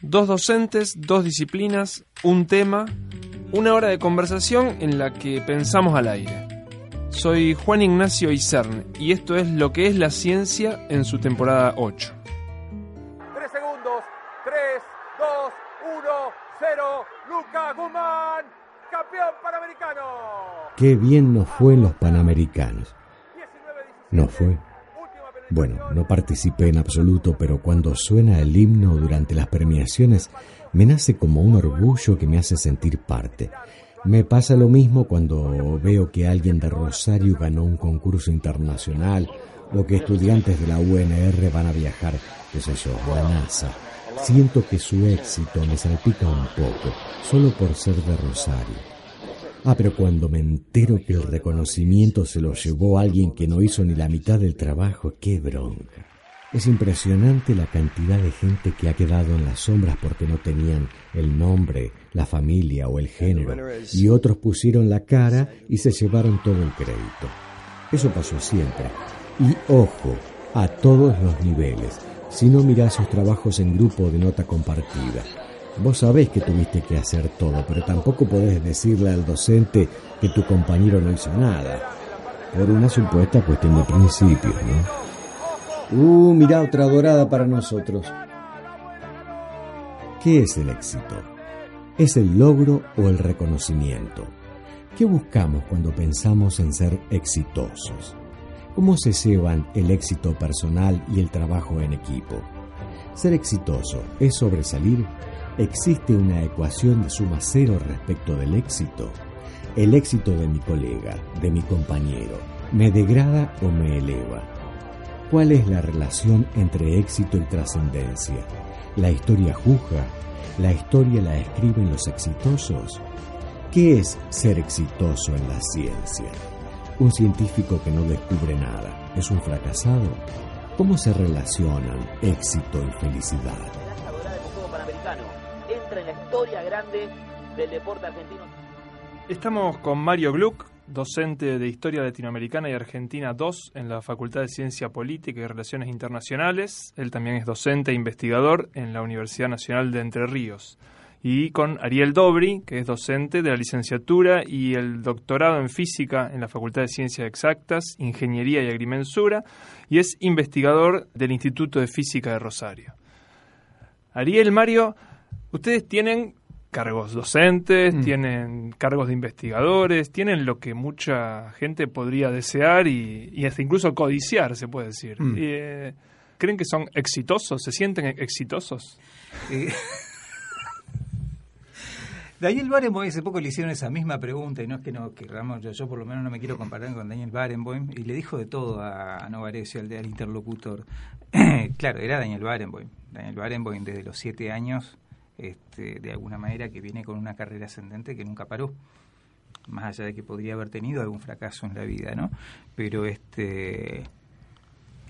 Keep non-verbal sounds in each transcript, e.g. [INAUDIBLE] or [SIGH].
Dos docentes, dos disciplinas, un tema, una hora de conversación en la que pensamos al aire. Soy Juan Ignacio Isern y esto es lo que es la ciencia en su temporada 8. 3 segundos, 3, 2, 1, 0, Lucas Guzmán, campeón panamericano. Qué bien nos fue en los panamericanos. No fue bueno, no participé en absoluto, pero cuando suena el himno durante las premiaciones, me nace como un orgullo que me hace sentir parte. Me pasa lo mismo cuando veo que alguien de Rosario ganó un concurso internacional o que estudiantes de la UNR van a viajar, qué sé yo, NASA. Siento que su éxito me salpica un poco, solo por ser de Rosario. Ah, pero cuando me entero que el reconocimiento se lo llevó alguien que no hizo ni la mitad del trabajo, qué bronca. Es impresionante la cantidad de gente que ha quedado en las sombras porque no tenían el nombre, la familia o el género, y otros pusieron la cara y se llevaron todo el crédito. Eso pasó siempre. Y ojo, a todos los niveles, si no mirás sus trabajos en grupo de nota compartida. Vos sabés que tuviste que hacer todo, pero tampoco podés decirle al docente que tu compañero no hizo nada. Por una supuesta cuestión de principios, ¿no? Uh, mirá otra dorada para nosotros. ¿Qué es el éxito? ¿Es el logro o el reconocimiento? ¿Qué buscamos cuando pensamos en ser exitosos? ¿Cómo se llevan el éxito personal y el trabajo en equipo? Ser exitoso es sobresalir ¿Existe una ecuación de suma cero respecto del éxito? ¿El éxito de mi colega, de mi compañero, me degrada o me eleva? ¿Cuál es la relación entre éxito y trascendencia? ¿La historia juzga? ¿La historia la escriben los exitosos? ¿Qué es ser exitoso en la ciencia? ¿Un científico que no descubre nada es un fracasado? ¿Cómo se relacionan éxito y felicidad? En la historia grande del deporte argentino. Estamos con Mario Gluck, docente de Historia Latinoamericana y Argentina 2 en la Facultad de Ciencia Política y Relaciones Internacionales. Él también es docente e investigador en la Universidad Nacional de Entre Ríos. Y con Ariel Dobri, que es docente de la licenciatura y el doctorado en física en la Facultad de Ciencias Exactas, Ingeniería y Agrimensura, y es investigador del Instituto de Física de Rosario. Ariel, Mario, Ustedes tienen cargos docentes, mm. tienen cargos de investigadores, tienen lo que mucha gente podría desear y, hasta incluso codiciar, se puede decir. Mm. Eh, ¿Creen que son exitosos? ¿Se sienten exitosos? Eh, Daniel Barenboim hace poco le hicieron esa misma pregunta y no es que no queramos, yo, yo por lo menos no me quiero comparar con Daniel Barenboim y le dijo de todo a, Novarecio, al, al interlocutor. [CLEARS THROAT] claro, era Daniel Barenboim. Daniel Barenboim desde los siete años este, de alguna manera que viene con una carrera ascendente que nunca paró más allá de que podría haber tenido algún fracaso en la vida, ¿no? Pero este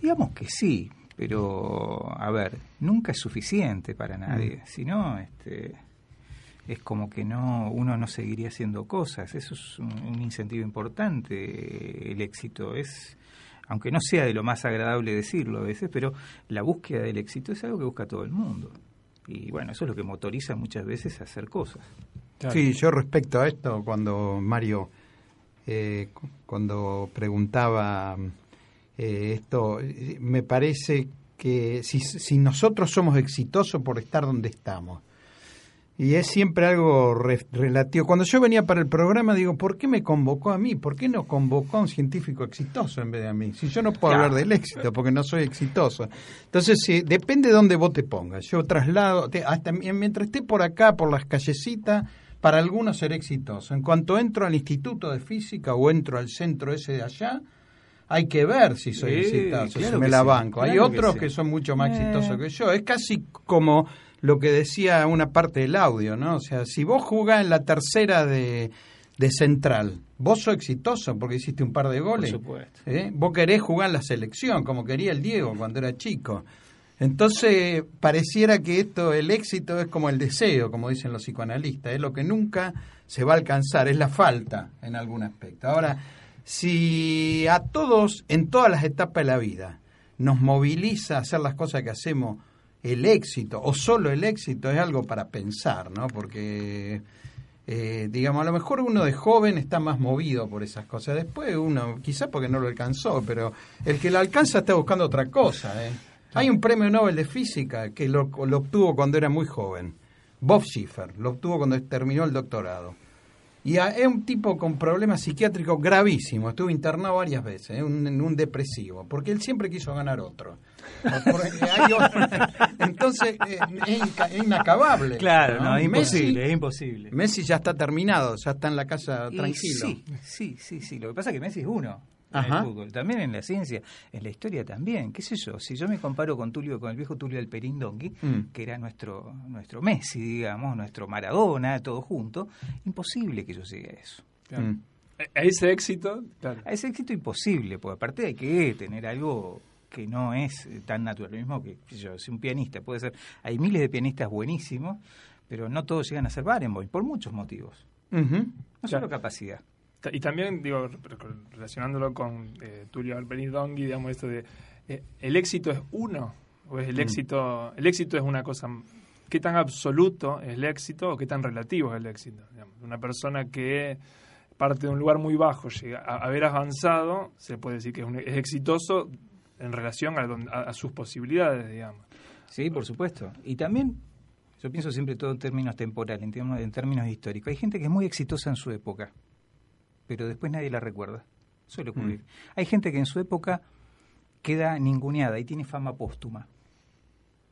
digamos que sí, pero a ver, nunca es suficiente para nadie, mm. si no este es como que no uno no seguiría haciendo cosas, eso es un, un incentivo importante el éxito es aunque no sea de lo más agradable decirlo a veces, pero la búsqueda del éxito es algo que busca todo el mundo. Y bueno, eso es lo que motoriza muchas veces a hacer cosas. Sí, yo respecto a esto, cuando Mario, eh, cuando preguntaba eh, esto, me parece que si, si nosotros somos exitosos por estar donde estamos, y es siempre algo relativo. Cuando yo venía para el programa, digo, ¿por qué me convocó a mí? ¿Por qué no convocó a un científico exitoso en vez de a mí? Si yo no puedo hablar del éxito, porque no soy exitoso. Entonces, sí, depende de dónde vos te pongas. Yo traslado, hasta mientras esté por acá, por las callecitas, para algunos seré exitoso. En cuanto entro al Instituto de Física o entro al centro ese de allá, hay que ver si soy exitoso, claro si me la sí, banco. Hay que otros sí. que son mucho más Eh. exitosos que yo. Es casi como lo que decía una parte del audio, ¿no? O sea, si vos jugás en la tercera de, de Central, vos sos exitoso porque hiciste un par de goles. supuesto. ¿eh? Vos querés jugar en la selección, como quería el Diego cuando era chico. Entonces, pareciera que esto, el éxito es como el deseo, como dicen los psicoanalistas, es lo que nunca se va a alcanzar, es la falta en algún aspecto. Ahora, si a todos, en todas las etapas de la vida, nos moviliza a hacer las cosas que hacemos, el éxito, o solo el éxito, es algo para pensar, ¿no? Porque, eh, digamos, a lo mejor uno de joven está más movido por esas cosas. Después uno, quizás porque no lo alcanzó, pero el que lo alcanza está buscando otra cosa, ¿eh? Hay un premio Nobel de Física que lo, lo obtuvo cuando era muy joven. Bob Schiffer, lo obtuvo cuando terminó el doctorado. Y a- es un tipo con problemas psiquiátricos gravísimos. Estuvo internado varias veces, ¿eh? un, en un depresivo, porque él siempre quiso ganar otro. Otro- Entonces, eh, es, inacabable. Claro, no, es Messi- imposible, es imposible. Messi ya está terminado, ya está en la casa Y tranquilo. Sí, sí, sí, sí. Lo que pasa es que Messi es uno. En Ajá. el fútbol, también en la ciencia, en la historia también, qué sé yo, si yo me comparo con Tulio, con el viejo Tulio Alperín Donkey, Mm. que era nuestro, nuestro Messi, digamos, nuestro Maradona, todo junto, imposible que yo llegue a eso. Claro. Mm. A ese éxito, claro. A ese éxito imposible, porque aparte hay que tener algo que no es eh, tan natural. Lo mismo que yo, si un pianista puede ser. Hay miles de pianistas buenísimos, pero no todos llegan a ser Barenboim, por muchos motivos. No Claro. solo capacidad. Y también, digo, re- relacionándolo con eh, Tulio Alperín Dongui, digamos, esto de, eh, ¿el éxito es uno? ¿O es el Mm. éxito, el éxito es una cosa, qué tan absoluto es el éxito o qué tan relativo es el éxito? Digamos, una persona que parte de un lugar muy bajo, llega a haber avanzado, se puede decir que es, un- es exitoso en relación a, don- a- a sus posibilidades, digamos. Sí, por supuesto. Y también, yo pienso siempre todo en términos temporales, en términos, en términos históricos. Hay gente que es muy exitosa en su época, pero después nadie la recuerda. Suele ocurrir. Hay gente que en su época queda ninguneada y tiene fama póstuma.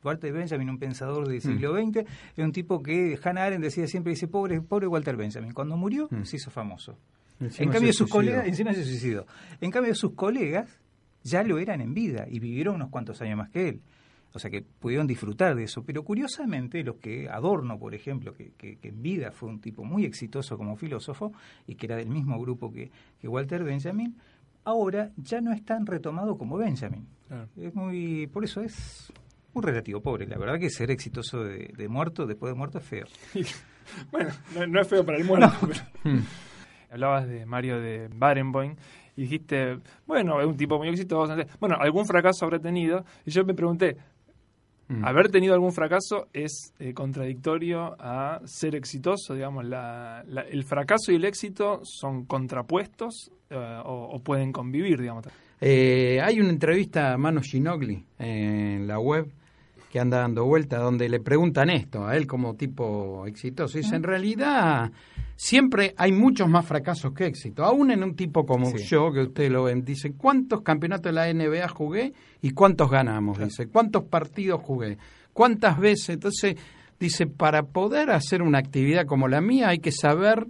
Walter Benjamin, un pensador del siglo XX, es un tipo que Hannah Arendt decía siempre, dice, pobre, pobre Walter Benjamin. Cuando murió, Mm. se hizo famoso. Encima en cambio, sus colegas, encima se suicidó. En cambio, sus colegas ya lo eran en vida y vivieron unos cuantos años más que él. O sea que pudieron disfrutar de eso. Pero curiosamente, los que Adorno, por ejemplo, que, que- que en vida fue un tipo muy exitoso como filósofo y que era del mismo grupo que, que Walter Benjamin, ahora ya no es tan retomado como Benjamin. Claro. Es muy, por eso es muy relativo, pobre. La verdad que ser exitoso de, de muerto, después de muerto, es feo. [LAUGHS] Bueno, no, no es feo para el muerto. pero- [LAUGHS] Hablabas de Mario de Barenboim y dijiste, bueno, es un tipo muy exitoso. Bueno, algún fracaso habrá tenido. Y yo me pregunté, Mm. ¿haber tenido algún fracaso es eh, contradictorio a ser exitoso? Digamos, la, la- ¿el fracaso y el éxito son contrapuestos eh, o, o pueden convivir, digamos? Eh, hay una entrevista a Mano Ginogli en la web que anda dando vuelta donde le preguntan esto a él como tipo exitoso. Dice, en realidad siempre hay muchos más fracasos que éxitos. Aún en un tipo como Sí. yo, que ustedes lo ven, dice, ¿cuántos campeonatos de la NBA jugué y cuántos ganamos? Dice, ¿cuántos partidos jugué? ¿Cuántas veces? Entonces, dice, para poder hacer una actividad como la mía hay que saber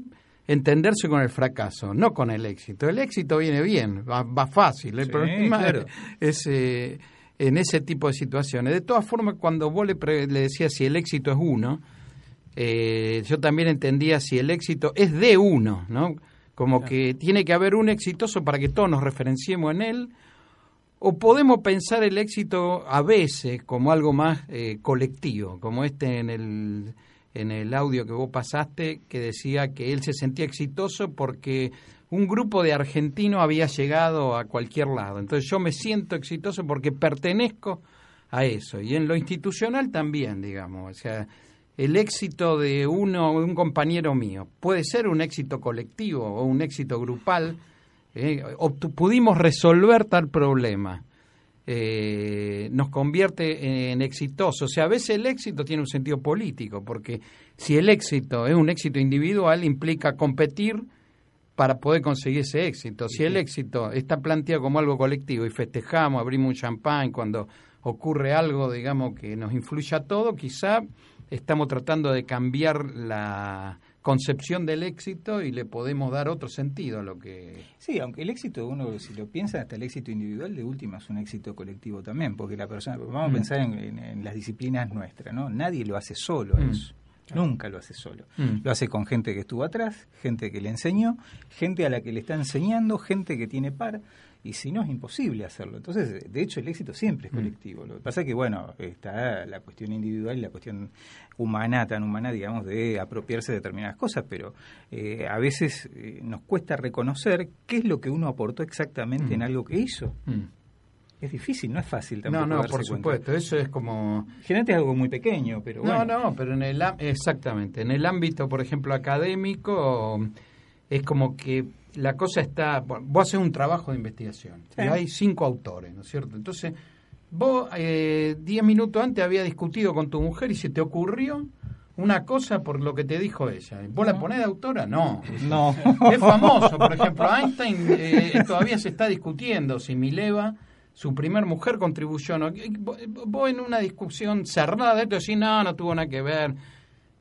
entenderse con el fracaso, no con el éxito. El éxito viene bien, va, va fácil. El Sí, problema claro. es eh, en ese tipo de situaciones. De todas formas, cuando vos le, pre- le decías si el éxito es uno, eh, yo también entendía si el éxito es de uno, ¿no? Como que tiene que haber un exitoso para que todos nos referenciemos en él, o podemos pensar el éxito a veces como algo más eh, colectivo, como este en el, en el audio que vos pasaste, que decía que él se sentía exitoso porque un grupo de argentinos había llegado a cualquier lado. Entonces yo me siento exitoso porque pertenezco a eso. Y en lo institucional también, digamos. O sea, el éxito de uno, un compañero mío, puede ser un éxito colectivo o un éxito grupal. eh, pudimos resolver tal problema. eh, nos convierte en exitosos. O sea, a veces el éxito tiene un sentido político, porque si el éxito es un éxito individual, implica competir para poder conseguir ese éxito. Si el éxito está planteado como algo colectivo y festejamos, abrimos un champán cuando ocurre algo, digamos, que nos influye a todo, quizá estamos tratando de cambiar la concepción del éxito y le podemos dar otro sentido a lo que... Sí, aunque el éxito, uno si lo piensa, hasta el éxito individual de última es un éxito colectivo también, porque la persona, vamos a Mm. pensar en, en las disciplinas nuestras, ¿no? Nadie lo hace solo Mm. eso. Nunca lo hace solo. Mm. Lo hace con gente que estuvo atrás, gente que le enseñó, gente a la que le está enseñando, gente que tiene par, y si no es imposible hacerlo. Entonces, de hecho, el éxito siempre es Mm. colectivo. Lo que pasa es que, bueno, está la cuestión individual y la cuestión humana, tan humana, digamos, de apropiarse de determinadas cosas, pero eh, a veces eh, nos cuesta reconocer qué es lo que uno aportó exactamente Mm. en algo que hizo. Es difícil, no es fácil No, tampoco. no, darse por cuenta. supuesto, eso es como... Generalmente es algo muy pequeño, pero No, bueno. no, pero en el exactamente, en el ámbito, por ejemplo, académico, es como que la cosa está, bueno, vos haces un trabajo de investigación Sí. y hay cinco autores, ¿no es cierto? Entonces, vos eh, diez minutos antes había discutido con tu mujer y se te ocurrió una cosa por lo que te dijo ella. ¿Vos la ponés de autora? No. No. Es famoso, por ejemplo, Einstein eh, todavía se está discutiendo si Mileva, su primer mujer, contribuyó no. Vos en una discusión cerrada, esto decís, no, no tuvo nada que ver.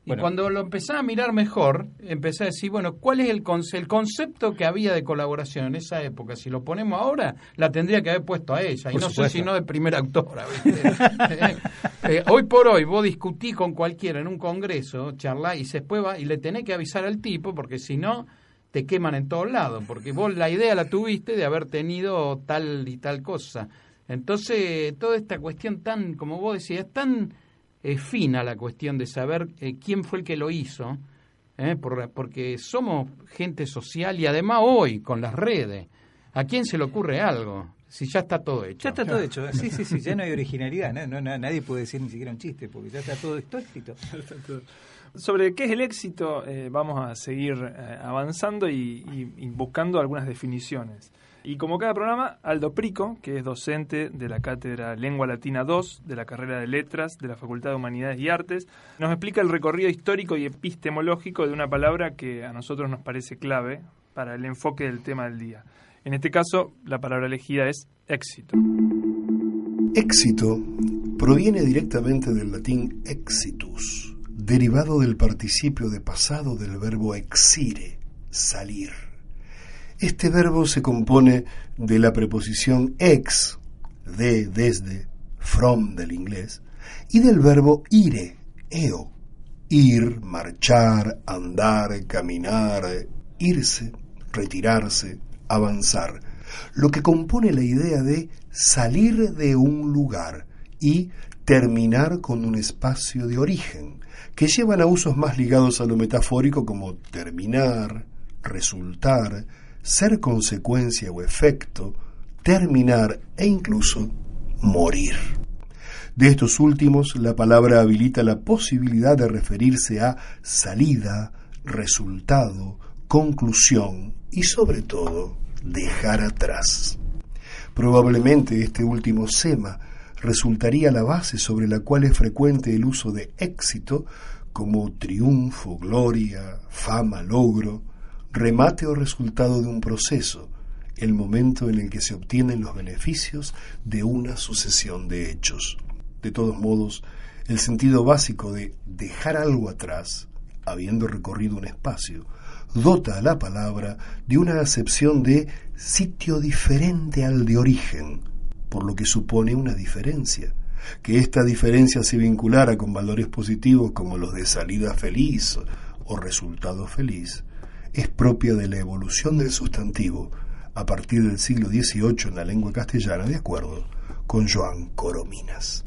Y Bueno. cuando lo empecé a mirar mejor, empecé a decir, bueno, ¿cuál es el, conce- el concepto que había de colaboración en esa época? Si lo ponemos ahora, la tendría que haber puesto a ella. Y no sé si no de primera autora. [LAUGHS] Eh, eh, hoy por hoy, vos discutís con cualquiera en un congreso, charlá y se después va y le tenés que avisar al tipo, porque si no, te queman en todos lados. Porque vos la idea la tuviste de haber tenido tal y tal cosa. Entonces, toda esta cuestión tan, como vos decías, tan eh, fina la cuestión de saber eh, quién fue el que lo hizo, ¿eh? Por- porque somos gente social y además hoy con las redes, ¿a quién se le ocurre algo? Si ya está todo hecho. Ya está todo hecho. Sí, sí, sí, ya no hay [LAUGHS] originalidad. No, nadie puede decir ni siquiera un chiste, porque ya está todo esto escrito. Sobre qué es el éxito, eh, vamos a seguir eh, avanzando y, buscando algunas definiciones. Y como cada programa, Aldo Prico, que es docente de la Cátedra Lengua Latina 2 de la carrera de Letras de la Facultad de Humanidades y Artes, nos explica el recorrido histórico y epistemológico de una palabra que a nosotros nos parece clave para el enfoque del tema del día. En este caso, la palabra elegida es éxito. Éxito proviene directamente del latín exitus, derivado del participio de pasado del verbo exire, salir. Este verbo se compone de la preposición ex, de, desde, from del inglés, y del verbo ire, eo, ir, marchar, andar, caminar, irse, retirarse, avanzar, lo que compone la idea de salir de un lugar y terminar con un espacio de origen, que llevan a usos más ligados a lo metafórico como terminar, resultar, ser consecuencia o efecto, terminar e incluso morir. De estos últimos, la palabra habilita la posibilidad de referirse a salida, resultado, conclusión y sobre todo dejar atrás. Probablemente este último sema resultaría la base sobre la cual es frecuente el uso de éxito como triunfo, gloria, fama, logro, remate o resultado de un proceso, el momento en el que se obtienen los beneficios de una sucesión de hechos. De todos modos, el sentido básico de dejar algo atrás, habiendo recorrido un espacio, dota a la palabra de una acepción de sitio diferente al de origen, por lo que supone una diferencia. Que esta diferencia se vinculara con valores positivos como los de salida feliz o resultado feliz, es propia de la evolución del sustantivo a partir del siglo XVIII en la lengua castellana, de acuerdo con Joan Corominas.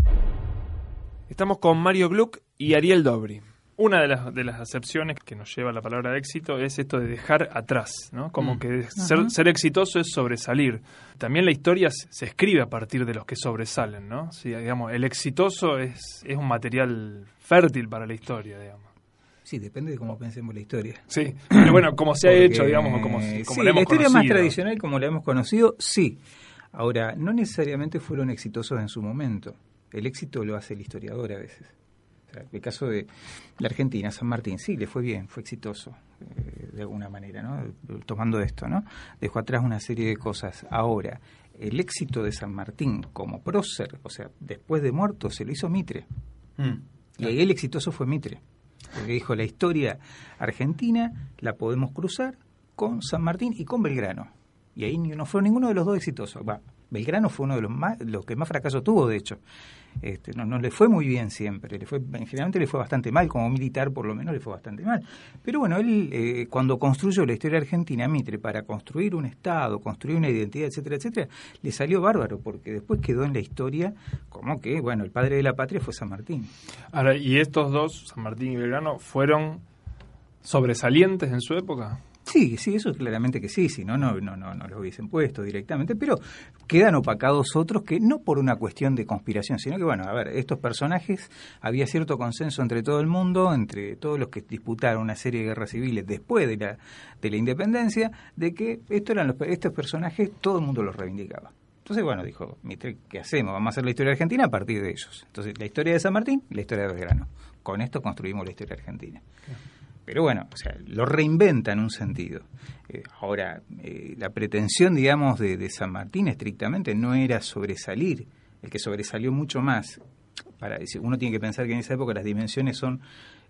Estamos con Mario Gluck y Ariel Dobri. Una de las, de las acepciones que nos lleva a la palabra éxito es esto de dejar atrás, ¿no? Como Mm. que ser, ser exitoso es sobresalir. También la historia se, escribe a partir de los que sobresalen, ¿no? Sí, digamos, el exitoso es, es un material fértil para la historia, digamos. Sí, depende de cómo pensemos la historia. Sí, pero bueno, como se ha Porque, hecho, digamos, o como, sí, como la hemos la historia más tradicional, como la hemos conocido, sí. Ahora, no necesariamente fueron exitosos en su momento. El éxito lo hace el historiador a veces. El caso de la Argentina, San Martín, sí, le fue bien, fue exitoso, eh, de alguna manera, ¿no? Tomando esto, ¿no? Dejó atrás una serie de cosas. Ahora, el éxito de San Martín como prócer, o sea, después de muerto, se lo hizo Mitre. Mm. Y ahí el exitoso fue Mitre. Porque dijo, la historia argentina la podemos cruzar con San Martín y con Belgrano. Y ahí no fue ninguno de los dos exitosos. Va, Belgrano fue uno de los más, los que más fracaso tuvo, de hecho. Este, no, le fue muy bien siempre, le fue, generalmente le fue bastante mal, como militar por lo menos le fue bastante mal. Pero bueno, él eh, cuando construyó la historia argentina, Mitre, para construir un Estado, construir una identidad, etcétera, etcétera, le salió bárbaro, porque después quedó en la historia como que, bueno, el padre de la patria fue San Martín. Ahora, ¿y estos dos, San Martín y Belgrano, fueron sobresalientes en su época? Sí, sí, eso claramente que sí, si no, no, no, no, no lo hubiesen puesto directamente, pero quedan opacados otros que no por una cuestión de conspiración, sino que, bueno, a ver, estos personajes, había cierto consenso entre todo el mundo, entre todos los que disputaron una serie de guerras civiles después de la, de la independencia, de que estos, eran los, estos personajes todo el mundo los reivindicaba. Entonces, bueno, dijo, ¿qué hacemos? Vamos a hacer la historia argentina a partir de ellos. Entonces, la historia de San Martín la historia de Belgrano. Con esto construimos la historia argentina. Pero bueno, o sea, lo reinventa en un sentido. Eh, ahora, eh, la pretensión, digamos, de, San Martín estrictamente no era sobresalir. El que sobresalió mucho más, para uno tiene que pensar que en esa época las dimensiones son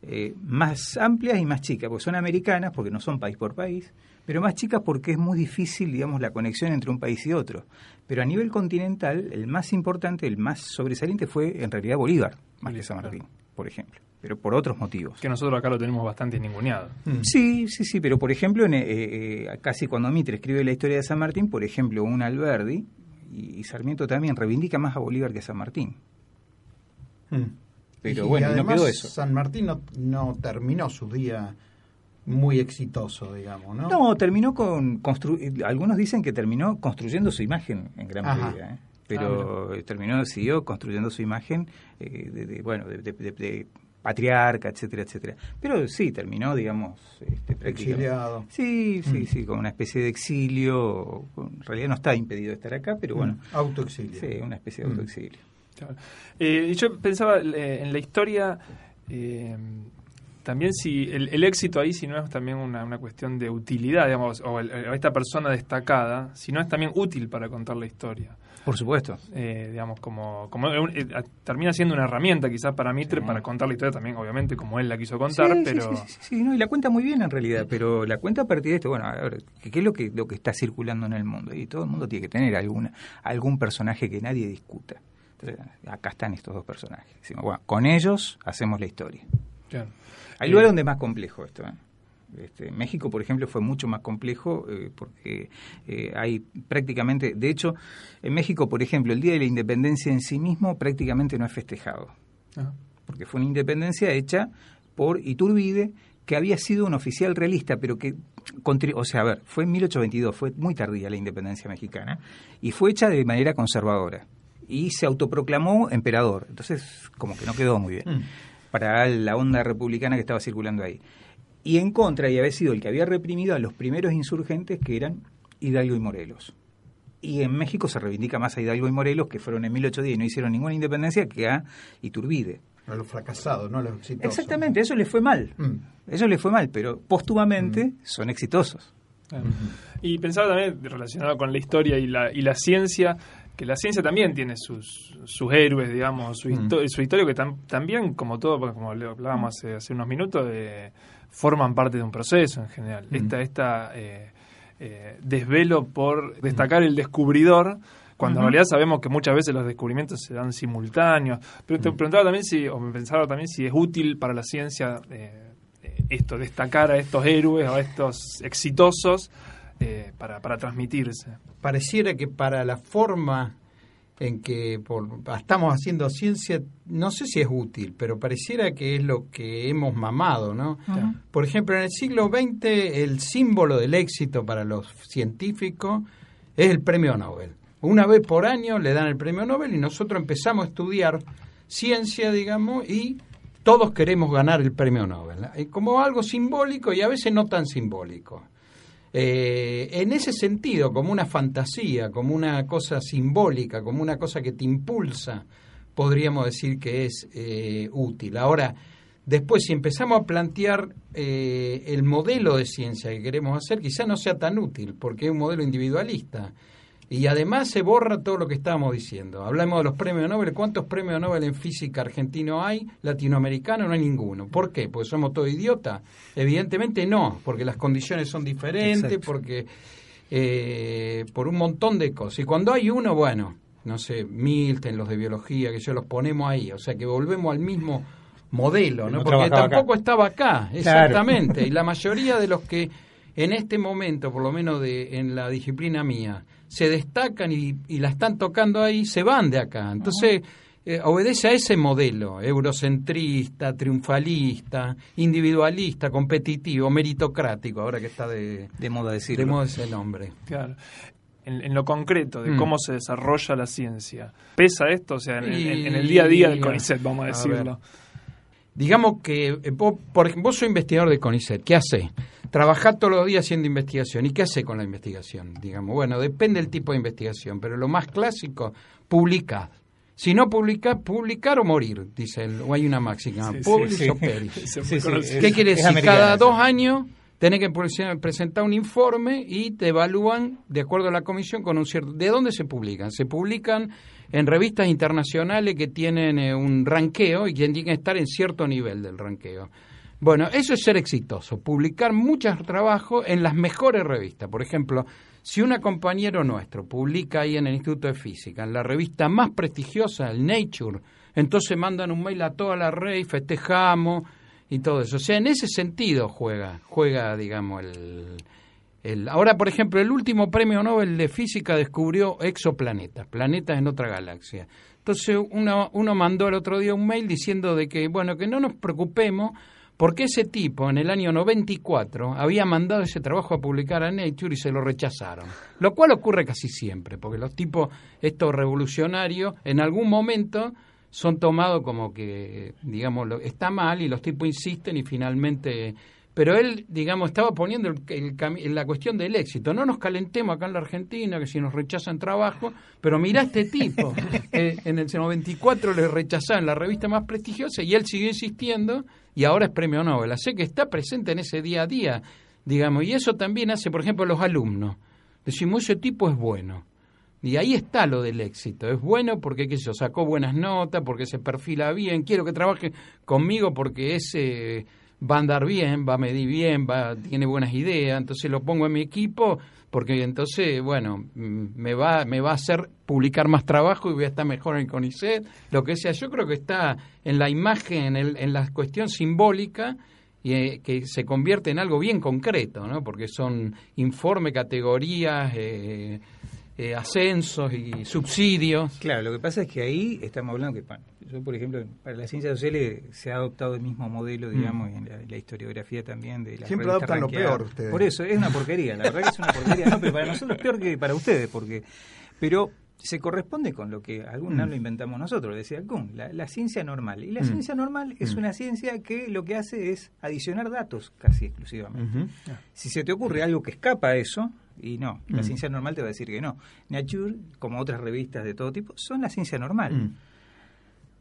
eh, más amplias y más chicas, porque son americanas, porque no son país por país, pero más chicas porque es muy difícil, digamos, la conexión entre un país y otro. Pero a nivel continental, el más importante, el más sobresaliente fue en realidad Bolívar, más que San Martín, por ejemplo pero por otros motivos. Que nosotros acá lo tenemos bastante ninguneado. Mm. Sí, sí, sí, pero por ejemplo, en, eh, eh, casi cuando Mitre escribe la historia de San Martín, por ejemplo, un Alberdi, y, Sarmiento también reivindica más a Bolívar que a San Martín. Mm. Pero bueno, no quedó eso. San Martín no, terminó su día muy exitoso, digamos, ¿no? No, terminó con... algunos dicen que terminó construyendo su imagen en gran medida, ¿eh? Pero ah, terminó, siguió construyendo su imagen de, bueno, de, de, patriarca, etcétera, etcétera. Pero sí, terminó, digamos, este, exiliado. Sí, sí, mm. sí, con una especie de exilio. En realidad no está impedido estar acá, pero bueno. Mm. Autoexilio. Sí, una especie de mm. autoexilio. Eh, yo pensaba eh, en la historia. Eh, también si el, éxito ahí si no es también una, una cuestión de utilidad, digamos, o esta persona destacada, si no es también útil para contar la historia. Por supuesto. Eh, digamos, como, como eh, termina siendo una herramienta quizás para Mitre para contar la historia también, obviamente, como él la quiso contar, pero... Sí, sí, no, y la cuenta muy bien en realidad, pero la cuenta a partir de esto, bueno, a ver, ¿qué es lo que, lo que está circulando en el mundo? Y todo el mundo tiene que tener alguna, algún personaje que nadie discuta. Entonces, acá están estos dos personajes. Decimos, bueno, con ellos hacemos la historia. Claro. Hay lugares donde es más complejo esto, ¿eh? Este, México, por ejemplo, fue mucho más complejo eh, porque eh, hay prácticamente, de hecho, en México, por ejemplo, el Día de la Independencia en sí mismo prácticamente no es festejado, porque fue una independencia hecha por Iturbide, que había sido un oficial realista, pero que, o sea, a ver, fue en 1822, fue muy tardía la independencia mexicana, y fue hecha de manera conservadora, y se autoproclamó emperador, entonces como que no quedó muy bien. Mm. para la onda republicana que estaba circulando ahí y en contra, y había sido el que había reprimido a los primeros insurgentes que eran Hidalgo y Morelos. Y en México se reivindica más a Hidalgo y Morelos, que fueron en 1810 y no hicieron ninguna independencia, que a Iturbide. A los fracasados, no a los exitosos. Exactamente, eso les fue mal. Mm. Eso les fue mal, pero póstumamente mm. son exitosos. Y pensaba también, relacionado con la historia y la, y la ciencia, que la ciencia también tiene sus, sus héroes, digamos, su, mm. su historia, que también, como todo, como hablábamos hace, hace unos minutos, de forman parte de un proceso en general. Esta, esta eh, eh, desvelo por destacar el descubridor, cuando en realidad sabemos que muchas veces los descubrimientos se dan simultáneos. Pero te preguntaba también si, o me pensaba también si es útil para la ciencia eh, esto, destacar a estos héroes o a estos exitosos para, para transmitirse. Pareciera que para la forma en que por, estamos haciendo ciencia, no sé si es útil, pero pareciera que es lo que hemos mamado, ¿no? Por ejemplo, en el siglo XX el símbolo del éxito para los científicos es el premio Nobel. Una vez por año le dan el premio Nobel y nosotros empezamos a estudiar ciencia, digamos, y todos queremos ganar el premio Nobel. Como algo simbólico y a veces no tan simbólico. Eh, en ese sentido, como una fantasía, como una cosa simbólica, como una cosa que te impulsa, podríamos decir que es eh, útil. Ahora, después, si empezamos a plantear eh, el modelo de ciencia que queremos hacer, quizá no sea tan útil, porque es un modelo individualista. Y además se borra todo lo que estábamos diciendo. Hablamos de los premios Nobel. ¿Cuántos premios Nobel en física argentino hay? Latinoamericano no hay ninguno. ¿Por qué? ¿Porque somos todos idiotas? Evidentemente no, porque las condiciones son diferentes, porque eh, por un montón de cosas. Y cuando hay uno, bueno, no sé, Milton, los de biología, que yo los ponemos ahí. O sea que volvemos al mismo modelo, ¿no? porque tampoco estaba acá, exactamente. Y la mayoría de los que en este momento, por lo menos de, en la disciplina mía, se destacan y, la están tocando ahí, se van de acá. Entonces, eh, obedece a ese modelo, eurocentrista, triunfalista, individualista, competitivo, meritocrático, ahora que está de, de moda decirlo. De moda ese nombre. Claro. En, lo concreto de mm. cómo se desarrolla la ciencia. ¿Pesa esto? O sea, en, el día a día del CONICET, vamos a decirlo. digamos que eh, vos, por ejemplo, vos sos investigador de CONICET, ¿qué hace? Trabajar todos los días haciendo investigación. ¿Y qué hace con la investigación? Digamos, bueno, depende del tipo de investigación, pero lo más clásico, publica. Si no publica, publicar o morir, dice él. O hay una máxima, sí, o [LAUGHS] ¿Qué quiere decir? Cada dos años tenés que presentar un informe y te evalúan, de acuerdo a la comisión, con un cierto... ¿De dónde se publican? Se publican en revistas internacionales que tienen eh, un ranqueo y que tienen que estar en cierto nivel del ranqueo. Bueno, eso es ser exitoso, publicar muchos trabajos en las mejores revistas. Por ejemplo, si un compañero nuestro publica ahí en el Instituto de Física, en la revista más prestigiosa, el Nature, entonces mandan un mail a toda la red, festejamos y todo eso. O sea, en ese sentido juega, juega, digamos, el, el... Ahora, por ejemplo, el último premio Nobel de Física descubrió exoplanetas, planetas en otra galaxia. Entonces uno, uno mandó el otro día un mail diciendo de que, bueno, que no nos preocupemos porque ese tipo en el año 94 había mandado ese trabajo a publicar a Nature y se lo rechazaron. Lo cual ocurre casi siempre, porque los tipos, estos revolucionarios, en algún momento son tomados como que, digamos, está mal y los tipos insisten y finalmente... Pero él, digamos, estaba poniendo el, la cuestión del éxito. No nos calentemos acá en la Argentina, que si nos rechazan trabajo, pero mira este tipo. en el 94 le rechazaron la revista más prestigiosa y él siguió insistiendo y ahora es premio Nobel. Así que está presente en ese día a día, digamos, y eso también hace, por ejemplo, los alumnos. Decimos, ese tipo es bueno. Y ahí está lo del éxito. Es bueno porque, qué sé yo, sacó buenas notas, porque se perfila bien, quiero que trabaje conmigo porque ese va a andar bien, va a medir bien, va, tiene buenas ideas, entonces lo pongo en mi equipo porque entonces, bueno, mm, me va, me va a hacer publicar más trabajo y voy a estar mejor en CONICET, lo que sea. Yo creo que está en la imagen, en, en la cuestión simbólica, y eh, que se convierte en algo bien concreto, ¿no? Porque son informe, categorías, eh, eh, ascensos y subsidios. Claro, lo que pasa es que ahí estamos hablando que, yo por ejemplo, para las ciencias sociales se ha adoptado el mismo modelo, digamos, mm. en la, historiografía también de la Siempre adoptan lo peor ustedes. Por eso, es una porquería, la verdad que es una porquería, no, pero para nosotros es peor que para ustedes, porque... Pero se corresponde con lo que algún mm. lo inventamos nosotros, decía Kuhn, la, ciencia normal. Y la mm. ciencia normal es mm. una ciencia que lo que hace es adicionar datos casi exclusivamente. Si se te ocurre algo que escapa a eso, y no, la ciencia normal te va a decir que no. Nature, como otras revistas de todo tipo, son la ciencia normal.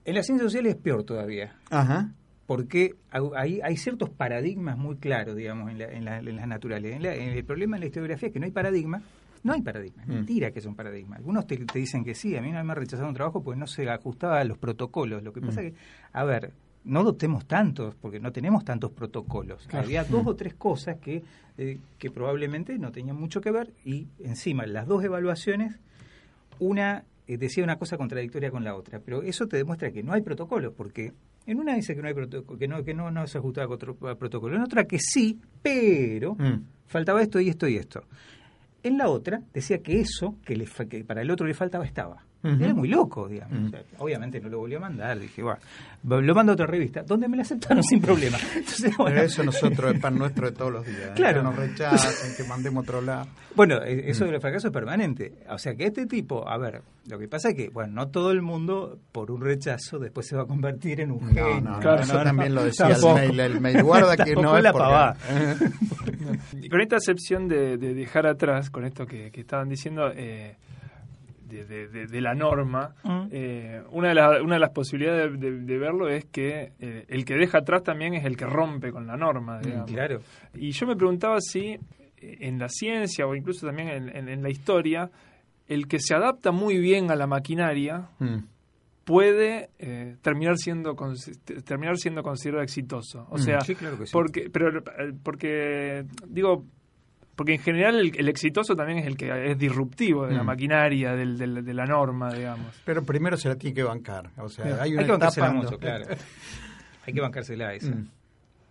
En la ciencia social es peor todavía. Ajá. Porque hay, hay ciertos paradigmas muy claros, digamos, en, en, las naturales. el problema en la historiografía es que no hay paradigma no hay paradigma, es mm. mentira que es un paradigma. Algunos te, dicen que sí, a mí no me ha rechazado un trabajo porque no se ajustaba a los protocolos. Lo que pasa es mm. que, a ver, no adoptemos tantos, porque no tenemos tantos protocolos. Había dos o tres cosas que, eh, que probablemente no tenían mucho que ver y encima las dos evaluaciones, una eh, decía una cosa contradictoria con la otra. Pero eso te demuestra que no hay protocolos, porque en una dice que no hay que no, que no, no se ajustaba a protocolo, en otra que sí, pero mm. faltaba esto y esto y esto. En la otra decía que eso que, le, que para el otro le faltaba estaba. Era muy loco, digamos. obviamente no lo volvió a mandar. Dije, bueno, lo mando a otra revista, donde me la aceptaron sin problema. [LAUGHS] Pero eso nosotros es pan nuestro de todos los días. ¿eh? Claro. Que nos rechazan, que mandemos otro lado. Bueno, e, eso del fracaso es permanente. O sea que este tipo, a ver, lo que pasa es que, bueno, no todo el mundo por un rechazo después se va a convertir en un genio. No, no, eso también lo decía el mail, el mail. Guarda que [LAUGHS] no es la pavada. [LAUGHS] con esta excepción de, dejar atrás, con esto que, estaban diciendo... Eh, de, la norma, mm. eh, una, de una de las posibilidades de, verlo es que eh, el que deja atrás también es el que rompe con la norma. Mm, claro. Y yo me preguntaba si eh, en la ciencia o incluso también en, la historia el que se adapta muy bien a la maquinaria Mm. puede eh, terminar siendo terminar siendo considerado exitoso. O Mm, sea, sí, claro que sí. porque pero porque digo porque en general el, el exitoso también es el que es disruptivo de la Mm. maquinaria, del, del- de la norma, digamos. Pero primero se la tiene que bancar. O sea, hay Hay una que bancársela etapa mucho, claro. [LAUGHS] Hay que bancársela esa. Mm.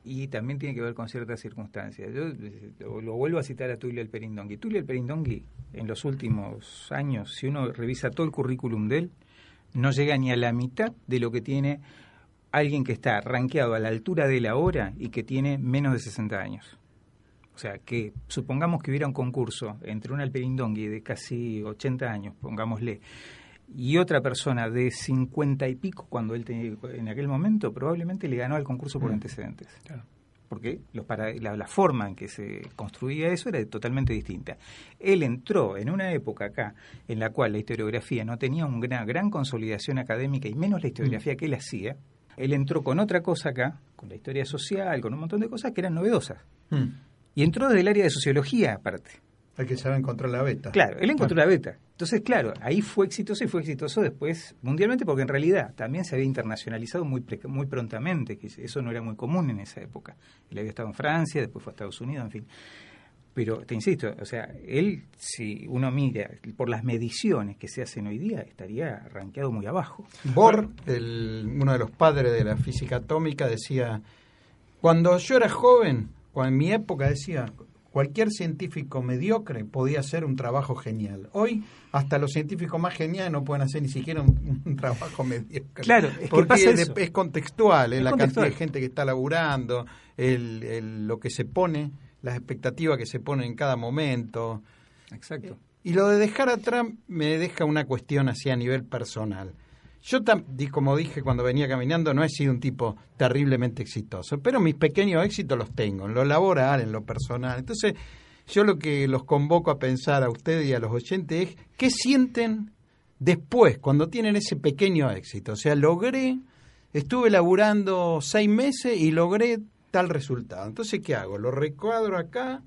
Y también tiene que ver con ciertas circunstancias. Yo eh, lo, lo vuelvo a citar a Tulio el Perindongui. Tulio el Perindongui, en los últimos años, si uno revisa todo el currículum de él, no llega ni a la mitad de lo que tiene alguien que está rankeado a la altura de él ahora y que tiene menos de 60 años. O sea, que supongamos que hubiera un concurso entre un alperindongui de casi 80 años, pongámosle, y otra persona de 50 y pico cuando él tenía, en aquel momento, probablemente le ganó al concurso por Mm. antecedentes. Claro. Porque los para, la, la forma en que se construía eso era totalmente distinta. Él entró en una época acá en la cual la historiografía no tenía una gran consolidación académica y menos la historiografía que él hacía. Él entró con otra cosa acá, con la historia social, con un montón de cosas que eran novedosas. Mm. Y entró desde el área de sociología aparte. Hay que saber encontrar la beta. Claro, él encontró la beta. Entonces, claro, ahí fue exitoso y fue exitoso después mundialmente porque en realidad también se había internacionalizado muy, pre- muy prontamente, que eso no era muy común en esa época. Él había estado en Francia, después fue a Estados Unidos, en fin. Pero te insisto, o sea, él, si uno mira por las mediciones que se hacen hoy día, estaría rankeado muy abajo. Bohr, el- uno de los padres de la física atómica, decía, cuando yo era joven, en mi época decía, cualquier científico mediocre podía hacer un trabajo genial. Hoy, hasta los científicos más geniales no pueden hacer ni siquiera un, [LAUGHS] un trabajo mediocre. Claro, es que Porque pasa de- eso. es contextual, Es la contextual. cantidad de gente que está laburando, el, el- lo que se pone, las expectativas que se ponen en cada momento. Exacto. Y lo de dejar atrás me deja una cuestión así a nivel personal. Yo, como dije cuando venía caminando, no he sido un tipo terriblemente exitoso, pero mis pequeños éxitos los tengo, en lo laboral, en lo personal. Entonces, yo lo que los convoco a pensar a ustedes y a los oyentes es qué sienten después, cuando tienen ese pequeño éxito. O sea, logré, estuve laburando seis meses y logré tal resultado. Entonces, ¿qué hago? Lo recuadro acá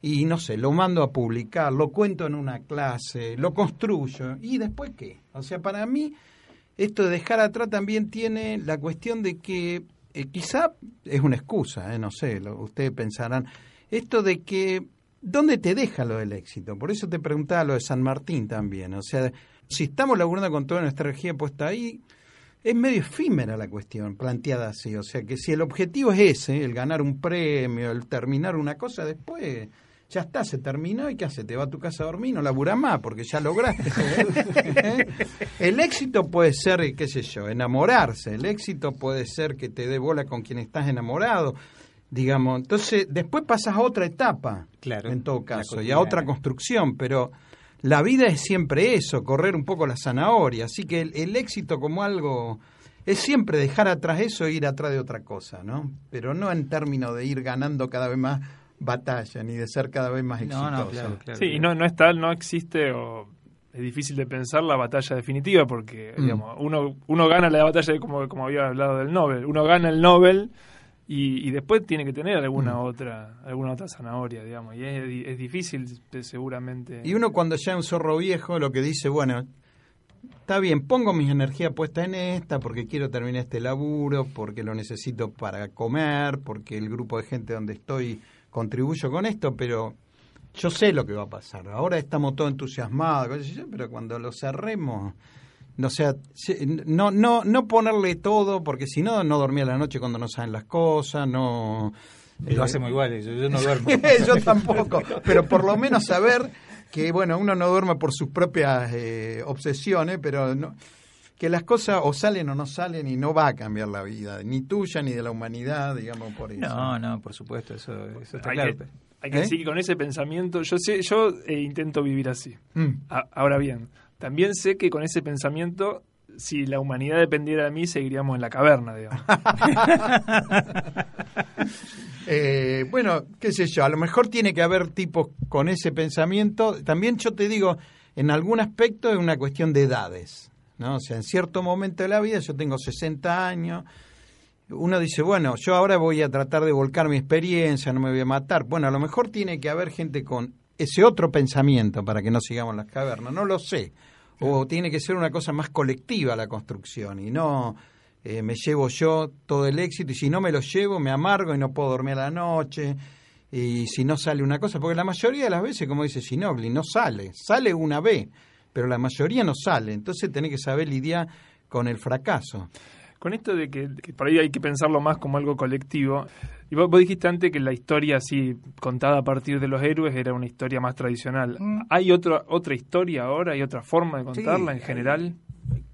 y no sé, lo mando a publicar, lo cuento en una clase, lo construyo. ¿Y después qué? O sea, para mí, esto de dejar atrás también tiene la cuestión de que eh, quizá es una excusa, eh, no sé, lo- ustedes pensarán, esto de que, ¿dónde te deja lo del éxito? Por eso te preguntaba lo de San Martín también. O sea, si estamos laburando con toda nuestra energía puesta ahí, es medio efímera la cuestión, planteada así. O sea, que si el objetivo es ese, el ganar un premio, el terminar una cosa, después ya está, se terminó y ¿qué hace? Te va a tu casa a dormir, no laburás más porque ya lograste. ¿Eh? [LAUGHS] El éxito puede ser, qué sé yo, enamorarse. El éxito puede ser que te dé bola con quien estás enamorado. Digamos, entonces después pasas a otra etapa, Claro, en todo caso, y a otra construcción, pero la vida es siempre eso, correr un poco la zanahoria, así que el, el éxito como algo es siempre dejar atrás eso e ir atrás de otra cosa, ¿no? Pero no en términos de ir ganando cada vez más batalla, ni de ser cada vez más exitoso. No, no, claro, claro. Sí, y no, no es tal, no existe o es difícil de pensar la batalla definitiva porque Mm. digamos, uno, uno gana la batalla como, como había hablado del Nobel, uno gana el Nobel y, y después tiene que tener alguna Mm. otra alguna otra zanahoria, digamos, y es, di- es difícil eh, seguramente. Y uno cuando ya es un zorro viejo lo que dice, bueno, está bien, pongo mis energías puestas en esta porque quiero terminar este laburo, porque lo necesito para comer, porque el grupo de gente donde estoy contribuyo con esto, pero yo sé lo que va a pasar. Ahora estamos todos entusiasmados, pero cuando lo cerremos, no sea, se- no, no, no ponerle todo, porque si no, no dormía la noche cuando no saben las cosas, no... Lo eh, hacemos igual, yo, yo no [LAUGHS] duermo. [LAUGHS] yo tampoco, pero por lo menos saber que, bueno, uno no duerme por sus propias eh, obsesiones, pero no, que las cosas o salen o no salen y no va a cambiar la vida, ni tuya ni de la humanidad, digamos, por eso. No, no, por supuesto, eso, eso está hay, claro. que, hay que ¿Eh? decir que con ese pensamiento, yo sé, yo eh, intento vivir así. Mm. A- ahora bien, también sé que con ese pensamiento, si la humanidad dependiera de mí, seguiríamos en la caverna, digamos. [LAUGHS] Eh, bueno, qué sé yo, a lo mejor tiene que haber tipos con ese pensamiento. También yo te digo, en algún aspecto es una cuestión de edades, ¿no? O sea, en cierto momento de la vida, yo tengo 60 años, uno dice, bueno, yo ahora voy a tratar de volcar mi experiencia, no me voy a matar. Bueno, a lo mejor tiene que haber gente con ese otro pensamiento para que no sigamos las cavernas, no lo sé. O tiene que ser una cosa más colectiva la construcción y no eh, me llevo yo todo el éxito y si no me lo llevo me amargo y no puedo dormir a la noche y si no sale una cosa, porque la mayoría de las veces, como dice Ginobili, no sale, sale una vez, pero la mayoría no sale, entonces tenés que saber lidiar con el fracaso. Con esto de que, por ahí hay que pensarlo más como algo colectivo, y vos, dijiste antes que la historia así contada a partir de los héroes era una historia más tradicional. Mm. ¿Hay otra otra historia ahora? ¿Hay otra forma de contarla en general?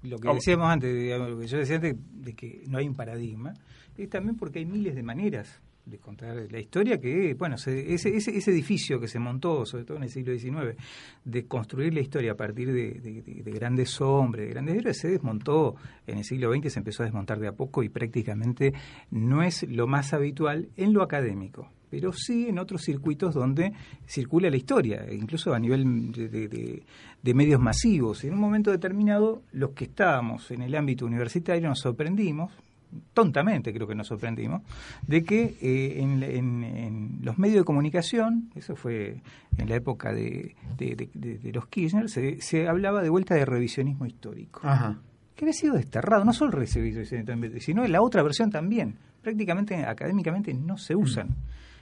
Lo que decíamos antes, lo que yo decía antes, de que no hay un paradigma, es también porque hay miles de maneras de contar la historia que, bueno, ese, ese, edificio que se montó, sobre todo en el siglo XIX, de construir la historia a partir de, grandes hombres, de grandes héroes, se desmontó en el siglo XX, se empezó a desmontar de a poco y prácticamente no es lo más habitual en lo académico pero sí en otros circuitos donde circula la historia, incluso a nivel de, de, medios masivos. En un momento determinado, los que estábamos en el ámbito universitario nos sorprendimos, tontamente creo que nos sorprendimos, de que eh, en, los medios de comunicación, eso fue en la época de, los Kirchner, se, se, hablaba de vuelta de revisionismo histórico. Que había sido desterrado, no solo el revisionismo, sino la otra versión también. Prácticamente académicamente no se usan.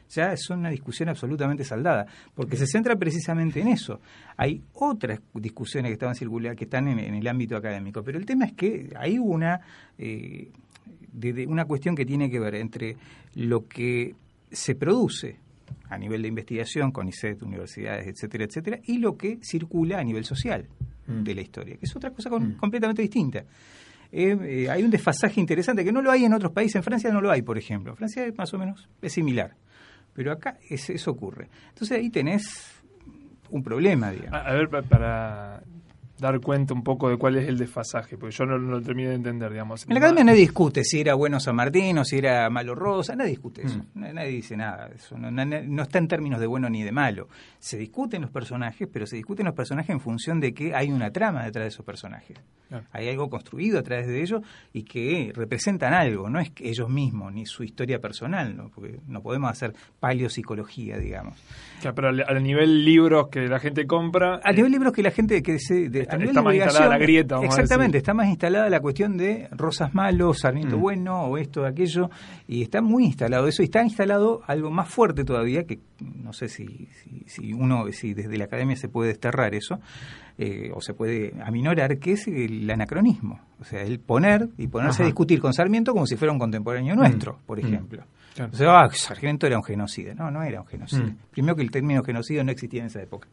Ya es una discusión absolutamente saldada, porque se centra precisamente en eso. Hay otras discusiones que estaban circulando, que están en, el ámbito académico, pero el tema es que hay una eh, de, una cuestión que tiene que ver entre lo que se produce a nivel de investigación, con ICET, universidades, etcétera, etcétera, y lo que circula a nivel social mm. de la historia, que es otra cosa mm. completamente distinta. Eh, eh, hay un desfasaje interesante que no lo hay en otros países. En Francia no lo hay, por ejemplo. En Francia más o menos es similar. Pero acá eso ocurre. Entonces ahí tenés un problema, digamos. A, ver, para dar cuenta un poco de cuál es el desfasaje, porque yo no, lo terminé de entender, digamos. En la academia nadie discute si era bueno San Martín o si era malo Rosa, nadie discute eso, mm. nadie dice nada, eso no, no, está en términos de bueno ni de malo. Se discuten los personajes, pero se discuten los personajes en función de que hay una trama detrás de esos personajes. Hay algo construido a través de ellos y que representan algo, no es que ellos mismos ni su historia personal, ¿no? porque no podemos hacer paleopsicología, digamos. pero al, nivel libros que la gente compra... A nivel libros que la gente que se... De, está más instalada la grieta. exactamente, está más instalada la cuestión de Rosas malos, Sarmiento mm. bueno o esto, aquello, y está muy instalado eso, y está instalado algo más fuerte todavía, que no sé si, si, uno, si desde la academia se puede desterrar eso, eh, o se puede aminorar, que es el anacronismo. O sea, el poner y ponerse a discutir con Sarmiento como si fuera un contemporáneo mm. nuestro, por mm. ejemplo. O sea, ah, Sarmiento era un genocida. No, no era un genocida. Primero que el término genocida no existía en esa época.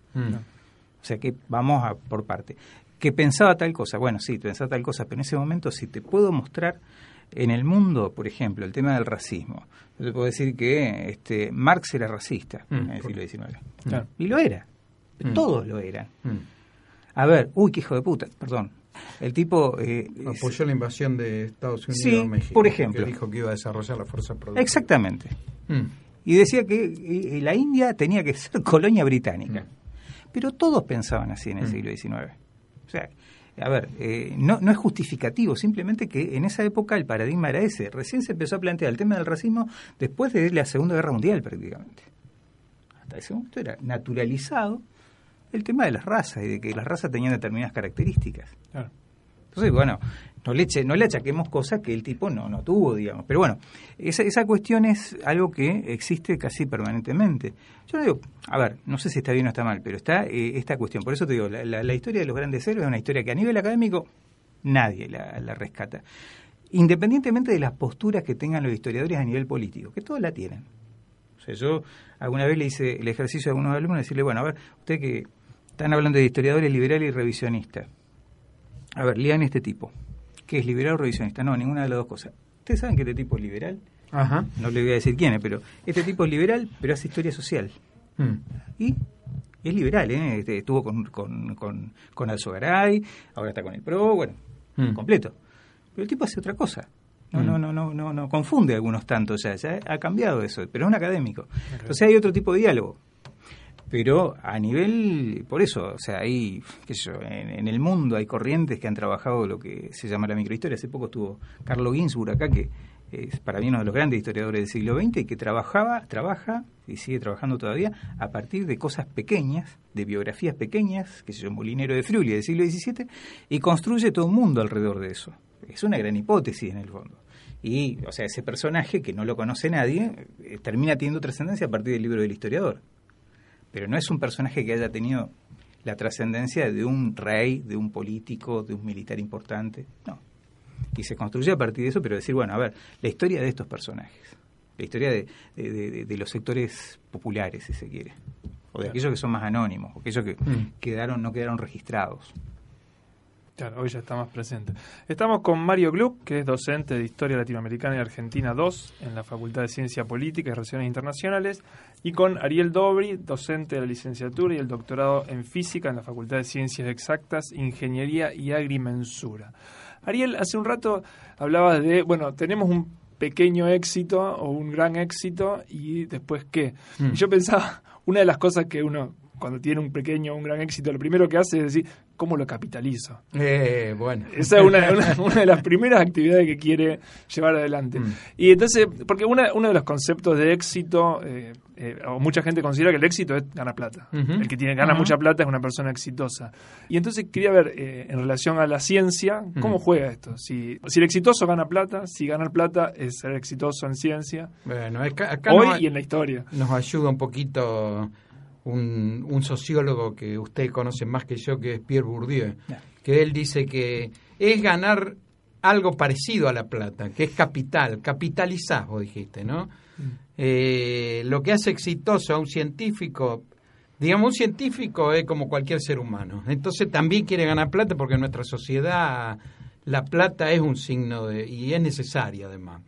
O sea que vamos a por parte. Que pensaba tal cosa, bueno, sí, pensaba tal cosa, pero en ese momento si te puedo mostrar en el mundo, por ejemplo, el tema del racismo. Yo te puedo decir que este, Marx era racista mm, en el siglo XIX. Y lo era. Mm. Todos lo eran. Mm. A ver, uy, qué hijo de puta, perdón. El tipo... Eh, Apoyó la invasión de Estados Unidos a México. por ejemplo. Que dijo que iba a desarrollar la fuerza productiva. Exactamente. Y decía que eh, la India tenía que ser [LAUGHS] colonia británica. Pero todos pensaban así en el mm. siglo XIX. O sea, a ver, eh, no, no es justificativo, simplemente que en esa época el paradigma era ese. Recién se empezó a plantear el tema del racismo después de la Segunda Guerra Mundial prácticamente. Hasta ese momento era naturalizado el tema de las razas y de que las razas tenían determinadas características. Claro. Entonces, bueno, no le, no le achaquemos cosas que el tipo no, no tuvo, digamos. Pero bueno, esa, cuestión es algo que existe casi permanentemente. Yo digo, a ver, no sé si está bien o está mal, pero está eh, esta cuestión. Por eso te digo, la, historia de los grandes héroes es una historia que a nivel académico nadie la, rescata. Independientemente de las posturas que tengan los historiadores a nivel político, que todos la tienen. O sea, yo alguna vez le hice el ejercicio a algunos alumnos de decirle, bueno, a ver, usted que están hablando de historiadores liberales y revisionistas a ver, lean este tipo. ¿Qué es liberal o revisionista? No, ninguna de las dos cosas. ¿Ustedes saben que este tipo es liberal? Ajá. No le voy a decir quién es, pero este tipo es liberal, pero hace historia social. Mm. Y es liberal, ¿eh? Este, estuvo con, con, con, con Alzogaray, ahora está con el PRO, bueno, mm. completo. Pero el tipo hace otra cosa. No, mm. no, no, no, no, no confunde a algunos tantos ya, ya ha cambiado eso, pero es un académico. Entonces hay otro tipo de diálogo pero a nivel, por eso, o sea, hay, qué sé yo, en, el mundo hay corrientes que han trabajado lo que se llama la microhistoria. Hace poco estuvo Carlo Ginsburg acá, que es para mí uno de los grandes historiadores del siglo XX y que trabajaba, trabaja y sigue trabajando todavía a partir de cosas pequeñas, de biografías pequeñas, que se llama Molinero de Friuli del siglo XVII, y construye todo un mundo alrededor de eso. Es una gran hipótesis en el fondo. Y, o sea, ese personaje que no lo conoce nadie, eh, termina teniendo trascendencia a partir del libro del historiador. Pero no es un personaje que haya tenido la trascendencia de un rey, de un político, de un militar importante. No. Y se construye a partir de eso, pero decir, bueno, a ver, la historia de estos personajes, la historia de, de, de los sectores populares, si se quiere, o de aquellos que son más anónimos, o aquellos que Mm. quedaron no quedaron registrados. Claro, hoy ya está más presente. Estamos con Mario Gluck, que es docente de Historia Latinoamericana y Argentina 2 en la Facultad de Ciencia Política y Relaciones Internacionales, y con Ariel Dobri, docente de la licenciatura y el doctorado en Física en la Facultad de Ciencias Exactas, Ingeniería y Agrimensura. Ariel, hace un rato hablabas de, bueno, tenemos un pequeño éxito o un gran éxito y después qué. Mm. Y yo pensaba, una de las cosas que uno cuando tiene un pequeño o un gran éxito, lo primero que hace es decir, ¿cómo lo capitalizo? Eh, bueno. Esa es una, una- [LAUGHS] una de las primeras actividades que quiere llevar adelante. Mm. Y entonces, porque una, uno de los conceptos de éxito, eh, eh, o mucha gente considera que el éxito es ganar plata. El que tiene gana mucha plata es una persona exitosa. Y entonces quería ver, eh, en relación a la ciencia, ¿cómo Mm. juega esto? Si, si el exitoso gana plata, si ganar plata es ser exitoso en ciencia, Bueno, acá, acá hoy y en la historia. nos ayuda un poquito un, un sociólogo que usted conoce más que yo, que es Pierre Bourdieu, que él dice que es ganar algo parecido a la plata, que es capital, capitalizar, vos dijiste, ¿no? Eh, lo que hace exitoso a un científico, digamos, un científico es como cualquier ser humano. Entonces también quiere ganar plata porque en nuestra sociedad la plata es un signo de, y es necesaria además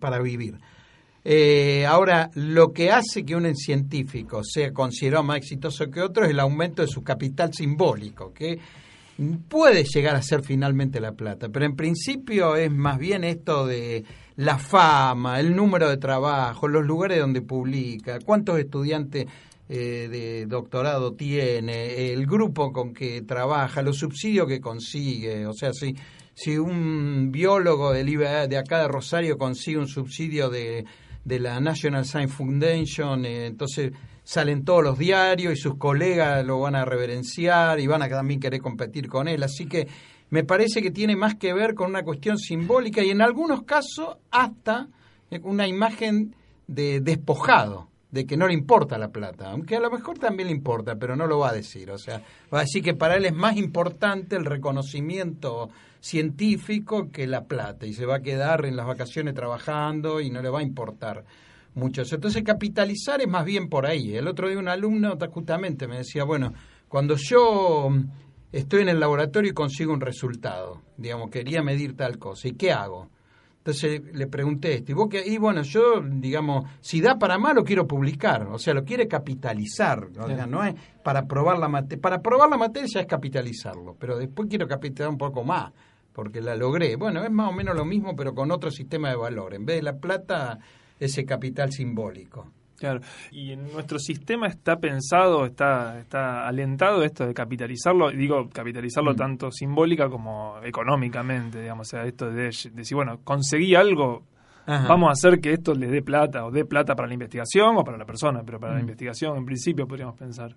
para vivir. Eh, ahora, lo que hace que un científico sea considerado más exitoso que otro es el aumento de su capital simbólico, que puede llegar a ser finalmente la plata, pero en principio es más bien esto de la fama, el número de trabajo, los lugares donde publica, cuántos estudiantes eh, de doctorado tiene, el grupo con que trabaja, los subsidios que consigue, o sea, si, si un biólogo IBA de acá de Rosario consigue un subsidio de, de la National Science Foundation, eh, entonces salen todos los diarios y sus colegas lo van a reverenciar y van a también querer competir con él. Así que me parece que tiene más que ver con una cuestión simbólica y en algunos casos hasta una imagen de despojado, de que no le importa la plata, aunque a lo mejor también le importa, pero no lo va a decir. O sea, va a decir que para él es más importante el reconocimiento científico que la plata y se va a quedar en las vacaciones trabajando y no le va a importar mucho eso. Entonces capitalizar es más bien por ahí. El otro día un alumno justamente me decía, bueno, cuando yo mm, estoy en el laboratorio y consigo un resultado, digamos, quería medir tal cosa, ¿y qué hago? Entonces le pregunté esto, y vos qué? y bueno, yo, digamos, si da para más lo quiero publicar, o sea, lo quiere capitalizar, o sea, no es para probar la materia, para probar la materia ya es capitalizarlo, pero después quiero capitalizar un poco más, porque la logré. Bueno, es más o menos lo mismo, pero con otro sistema de valor. En vez de la plata, ese capital simbólico. Claro. Y en nuestro sistema está pensado, está, está alentado esto de capitalizarlo, y digo, capitalizarlo Mm. tanto simbólica como económicamente, digamos, o sea, esto de de decir, bueno, conseguí algo, Ajá. vamos a hacer que esto le dé plata, o dé plata para la investigación o para la persona, pero para la Mm. investigación en principio podríamos pensar.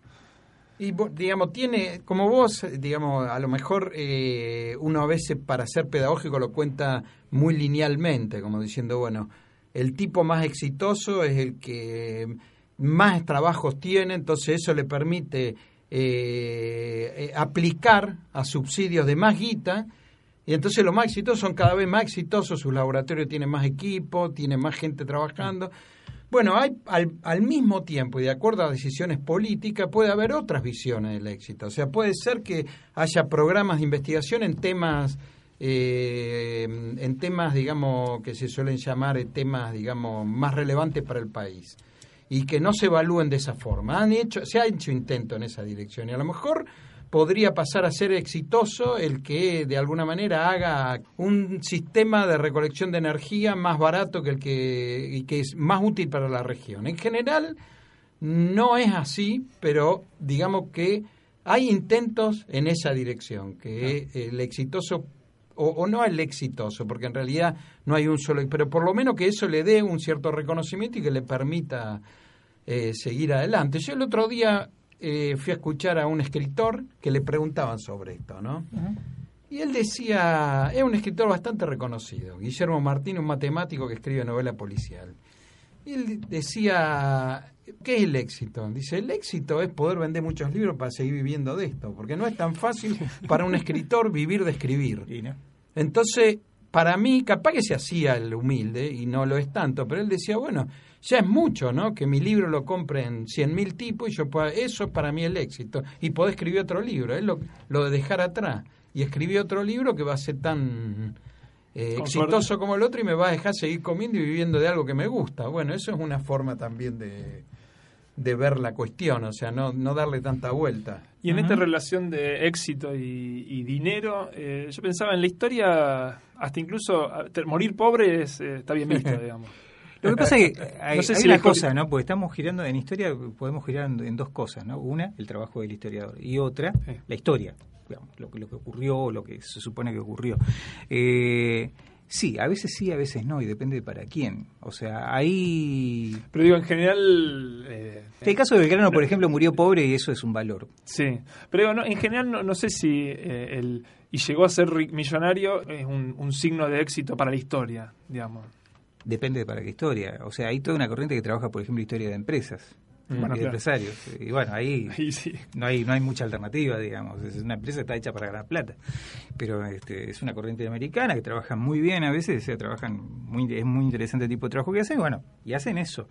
Y digamos, tiene, como vos, digamos, a lo mejor eh, uno a veces para ser pedagógico lo cuenta muy linealmente, como diciendo, bueno, el tipo más exitoso es el que más trabajos tiene, entonces eso le permite eh, eh, aplicar a subsidios de más guita, y entonces los más exitosos son cada vez más exitosos, sus laboratorios tienen más equipo, tienen más gente trabajando. Bueno, hay al, al mismo tiempo y de acuerdo a decisiones políticas puede haber otras visiones del éxito. O sea, puede ser que haya programas de investigación en temas, eh, en temas, digamos, que se suelen llamar eh, temas, digamos, más relevantes para el país y que no se evalúen de esa forma. Han hecho, se ha hecho intento en esa dirección y a lo mejor podría pasar a ser exitoso el que de alguna manera haga un sistema de recolección de energía más barato que el que y que es más útil para la región. En general no es así, pero digamos que hay intentos en esa dirección, que el exitoso o, no al exitoso, porque en realidad no hay un solo, pero por lo menos que eso le dé un cierto reconocimiento y que le permita eh, seguir adelante. Yo el otro día eh, fui a escuchar a un escritor que le preguntaban sobre esto, ¿no? Y él decía, es un escritor bastante reconocido, Guillermo Martín, un matemático que escribe novela policial. Y él decía, ¿qué es el éxito? Dice, el éxito es poder vender muchos libros para seguir viviendo de esto, porque no es tan fácil para un escritor [LAUGHS] vivir de escribir. Entonces, para mí, capaz que se hacía el humilde, y no lo es tanto, pero él decía, bueno, ya es mucho, ¿no? Que mi libro lo compren 100.000 tipos y yo pueda, eso es para mí el éxito. Y puedo escribir otro libro, es lo, lo de dejar atrás y escribí otro libro que va a ser tan eh, exitoso como el otro y me va a dejar seguir comiendo y viviendo de algo que me gusta. Bueno, eso es una forma también de, de ver la cuestión, o sea, no, no darle tanta vuelta. Y en esta relación de éxito y, dinero, eh, yo pensaba en la historia, hasta incluso morir pobre eh, está bien visto, [LAUGHS] digamos. Lo que pasa es que [LAUGHS] hay, no sé si una cosa, ¿no? Porque estamos girando en historia, podemos girar en, dos cosas, ¿no? Una, el trabajo del historiador, y otra, la historia lo, que, lo que ocurrió, lo que se supone que ocurrió. Eh, sí, a veces sí, a veces no, y depende de para quién. O sea, ahí... Pero digo, en general... Eh, el caso de Belgrano, por ejemplo, murió pobre y eso es un valor. Sí, pero no, en general no, sé si eh, el... Y llegó a ser millonario es un, un signo de éxito para la historia, digamos. Depende de para qué historia. O sea, hay toda una corriente que trabaja, por ejemplo, historia de empresas bueno, y empresarios. Y bueno, ahí, [LAUGHS] no hay no hay mucha alternativa, digamos. Es una empresa que está hecha para ganar plata. Pero este, es una corriente americana que trabaja muy bien a veces, o trabajan muy, es muy interesante el tipo de trabajo que hacen, bueno, y hacen eso.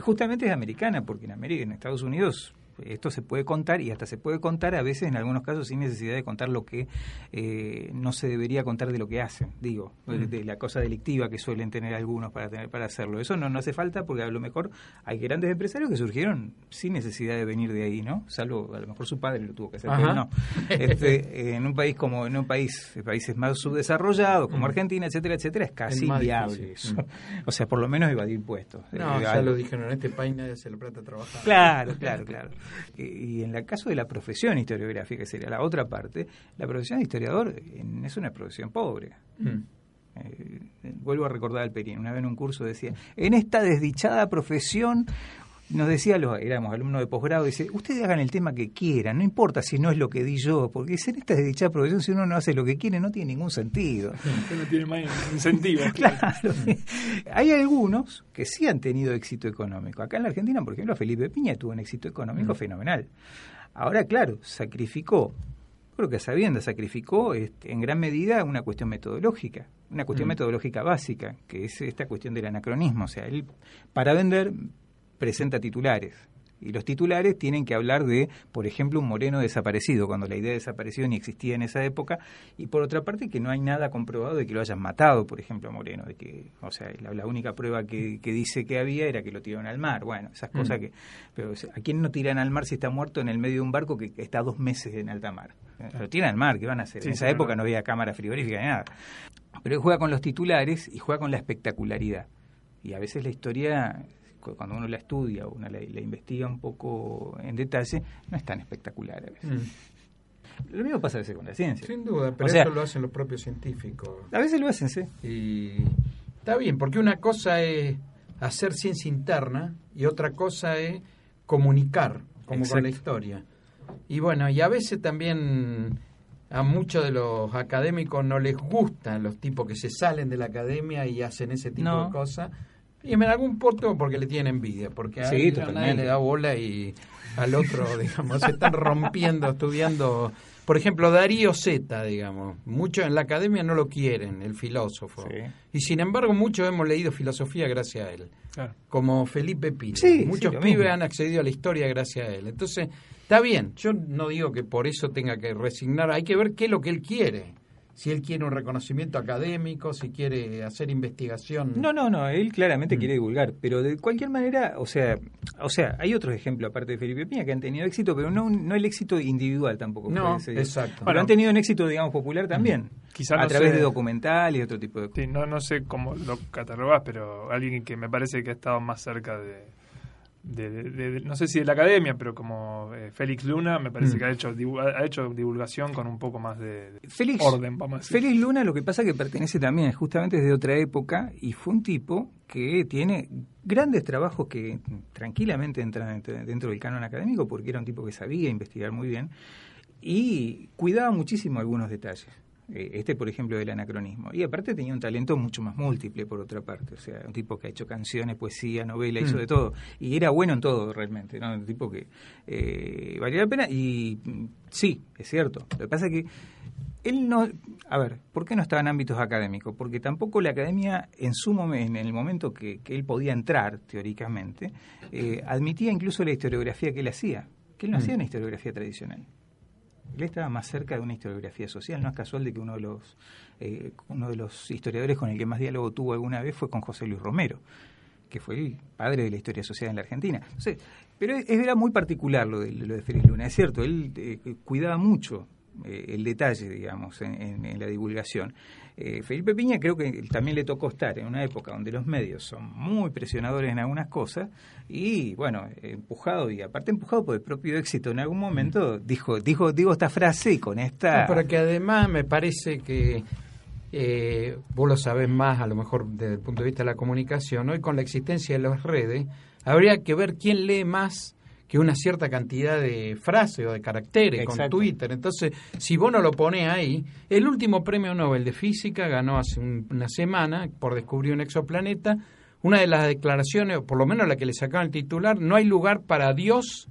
Justamente es americana, porque en América, en Estados Unidos, esto se puede contar y hasta se puede contar a veces en algunos casos sin necesidad de contar lo que eh, no se debería contar de lo que hacen, digo, de, la cosa delictiva que suelen tener algunos para tener para hacerlo. Eso no, no hace falta porque a lo mejor hay grandes empresarios que surgieron sin necesidad de venir de ahí, ¿no? Salvo a lo mejor su padre lo tuvo que hacer, pero no. Este, en un país como en un país, países más subdesarrollados como. Argentina, etcétera, etcétera, es casi inviable eso. O sea, por lo menos evadir impuestos. No, ya lo dijeron, en este país nadie se le plata trabajar. Claro, claro, claro. [LAUGHS] Y en el caso de la profesión historiográfica, que sería la otra parte, la profesión de historiador es una profesión pobre. Mm. Eh, vuelvo a recordar al Perín, una vez en un curso decía, en esta desdichada profesión nos decía, los, éramos alumnos de posgrado, dice, ustedes hagan el tema que quieran, no importa si no es lo que di yo, porque en esta desdichada profesión, si uno no hace lo que quiere, no tiene ningún sentido. [LAUGHS] no tiene más incentivo. [LAUGHS] claro. Hay algunos que sí han tenido éxito económico. Acá en la Argentina, por ejemplo, Felipe Piña tuvo un éxito económico mm. fenomenal. Ahora, claro, sacrificó creo que sabiendo, sacrificó este, en gran medida una cuestión metodológica, una cuestión mm. metodológica básica, que es esta cuestión del anacronismo. O sea, él, para vender, presenta titulares. Y los titulares tienen que hablar de, por ejemplo, un moreno desaparecido, cuando la idea de desaparición ni existía en esa época, y por otra parte que no hay nada comprobado de que lo hayan matado, por ejemplo, a Moreno, de que, o sea, la, única prueba que, dice que había era que lo tiraron al mar. Bueno, esas mm. cosas que, pero ¿a quién no tiran al mar si está muerto en el medio de un barco que está dos meses en alta mar? Lo tiran al mar, ¿qué van a hacer? en esa época no había cámara frigorífica ni nada. Pero él juega con los titulares y juega con la espectacularidad. Y a veces la historia cuando uno la estudia o uno la, investiga un poco en detalle, no es tan espectacular a veces. Mm. Lo mismo pasa a veces con la ciencia. Sin duda, pero eso lo hacen los propios científicos. A veces lo hacen, sí. Y está bien, porque una cosa es hacer ciencia interna y otra cosa es comunicar, como con la historia. Y bueno, y a veces también a muchos de los académicos no les gustan los tipos que se salen de la academia y hacen ese tipo de cosas y en algún punto porque le tienen envidia, porque a, sí, nadie le da bola y al otro, [LAUGHS] digamos, se están rompiendo estudiando. Por ejemplo, Darío Zeta, digamos, muchos en la academia no lo quieren, el filósofo. Y sin embargo, muchos hemos leído filosofía gracias a él. Como Felipe Pino. muchos pibes han accedido a la historia gracias a él. Entonces, está bien, yo no digo que por eso tenga que resignar, hay que ver qué es lo que él quiere si él quiere un reconocimiento académico, si quiere hacer investigación. No, no, no, él claramente mm. quiere divulgar, pero de cualquier manera, o sea, o sea, hay otros ejemplos aparte de Felipe Piña que han tenido éxito, pero no, no el éxito individual tampoco. No, exacto. Pero han tenido un éxito, digamos, popular también. Quizás a través de documentales y otro tipo de cosas. Sí, no, no sé cómo lo catalogás, pero alguien que me parece que ha estado más cerca de de, no sé si de la academia, pero como eh, Félix Luna, me parece Mm. que ha hecho, ha hecho divulgación con un poco más de, de Félix, orden, vamos a decir. Félix Luna lo que pasa es que pertenece también justamente desde otra época y fue un tipo que tiene grandes trabajos que tranquilamente entran dentro del canon académico porque era un tipo que sabía investigar muy bien y cuidaba muchísimo algunos detalles. Eh, Este, por ejemplo, del anacronismo. Y aparte tenía un talento mucho más múltiple, por otra parte. O sea, un tipo que ha hecho canciones, poesía, novela, hizo Mm. de todo. Y era bueno en todo, realmente. ¿no? Un tipo que eh, valía la pena. Y mm, sí, es cierto. Lo que pasa es que él no... A ver, ¿por qué no estaba en ámbitos académicos? Porque tampoco la academia, en su momento, en el momento que, que él podía entrar, teóricamente, eh, admitía incluso la historiografía que él hacía. Que él no Mm. hacía una historiografía tradicional. Él estaba más cerca de una historiografía social. No es casual de que uno de los eh, uno de los historiadores con el que más diálogo tuvo alguna vez fue con José Luis Romero, que fue el padre de la historia social en la Argentina. Entonces, pero es- era muy particular lo de, lo de Félix Luna. Es cierto, él eh, cuidaba mucho eh, el detalle, digamos, en la divulgación. Eh, Felipe Piña creo que también le tocó estar en una época donde los medios son muy presionadores en algunas cosas y, bueno, empujado y aparte empujado por el propio éxito en algún momento, dijo, dijo, digo esta frase y con esta... No, pero que además me parece que eh, vos lo sabés más, a lo mejor desde el punto de vista de la comunicación, hoy con la existencia de las redes, habría que ver quién lee más que una cierta cantidad de frases o de caracteres con. Twitter. Entonces, si vos no lo ponés ahí, el último premio Nobel de Física ganó hace un- una semana por descubrir un exoplaneta. Una de las declaraciones, o por lo menos la que le sacaban el titular, no hay lugar para Dios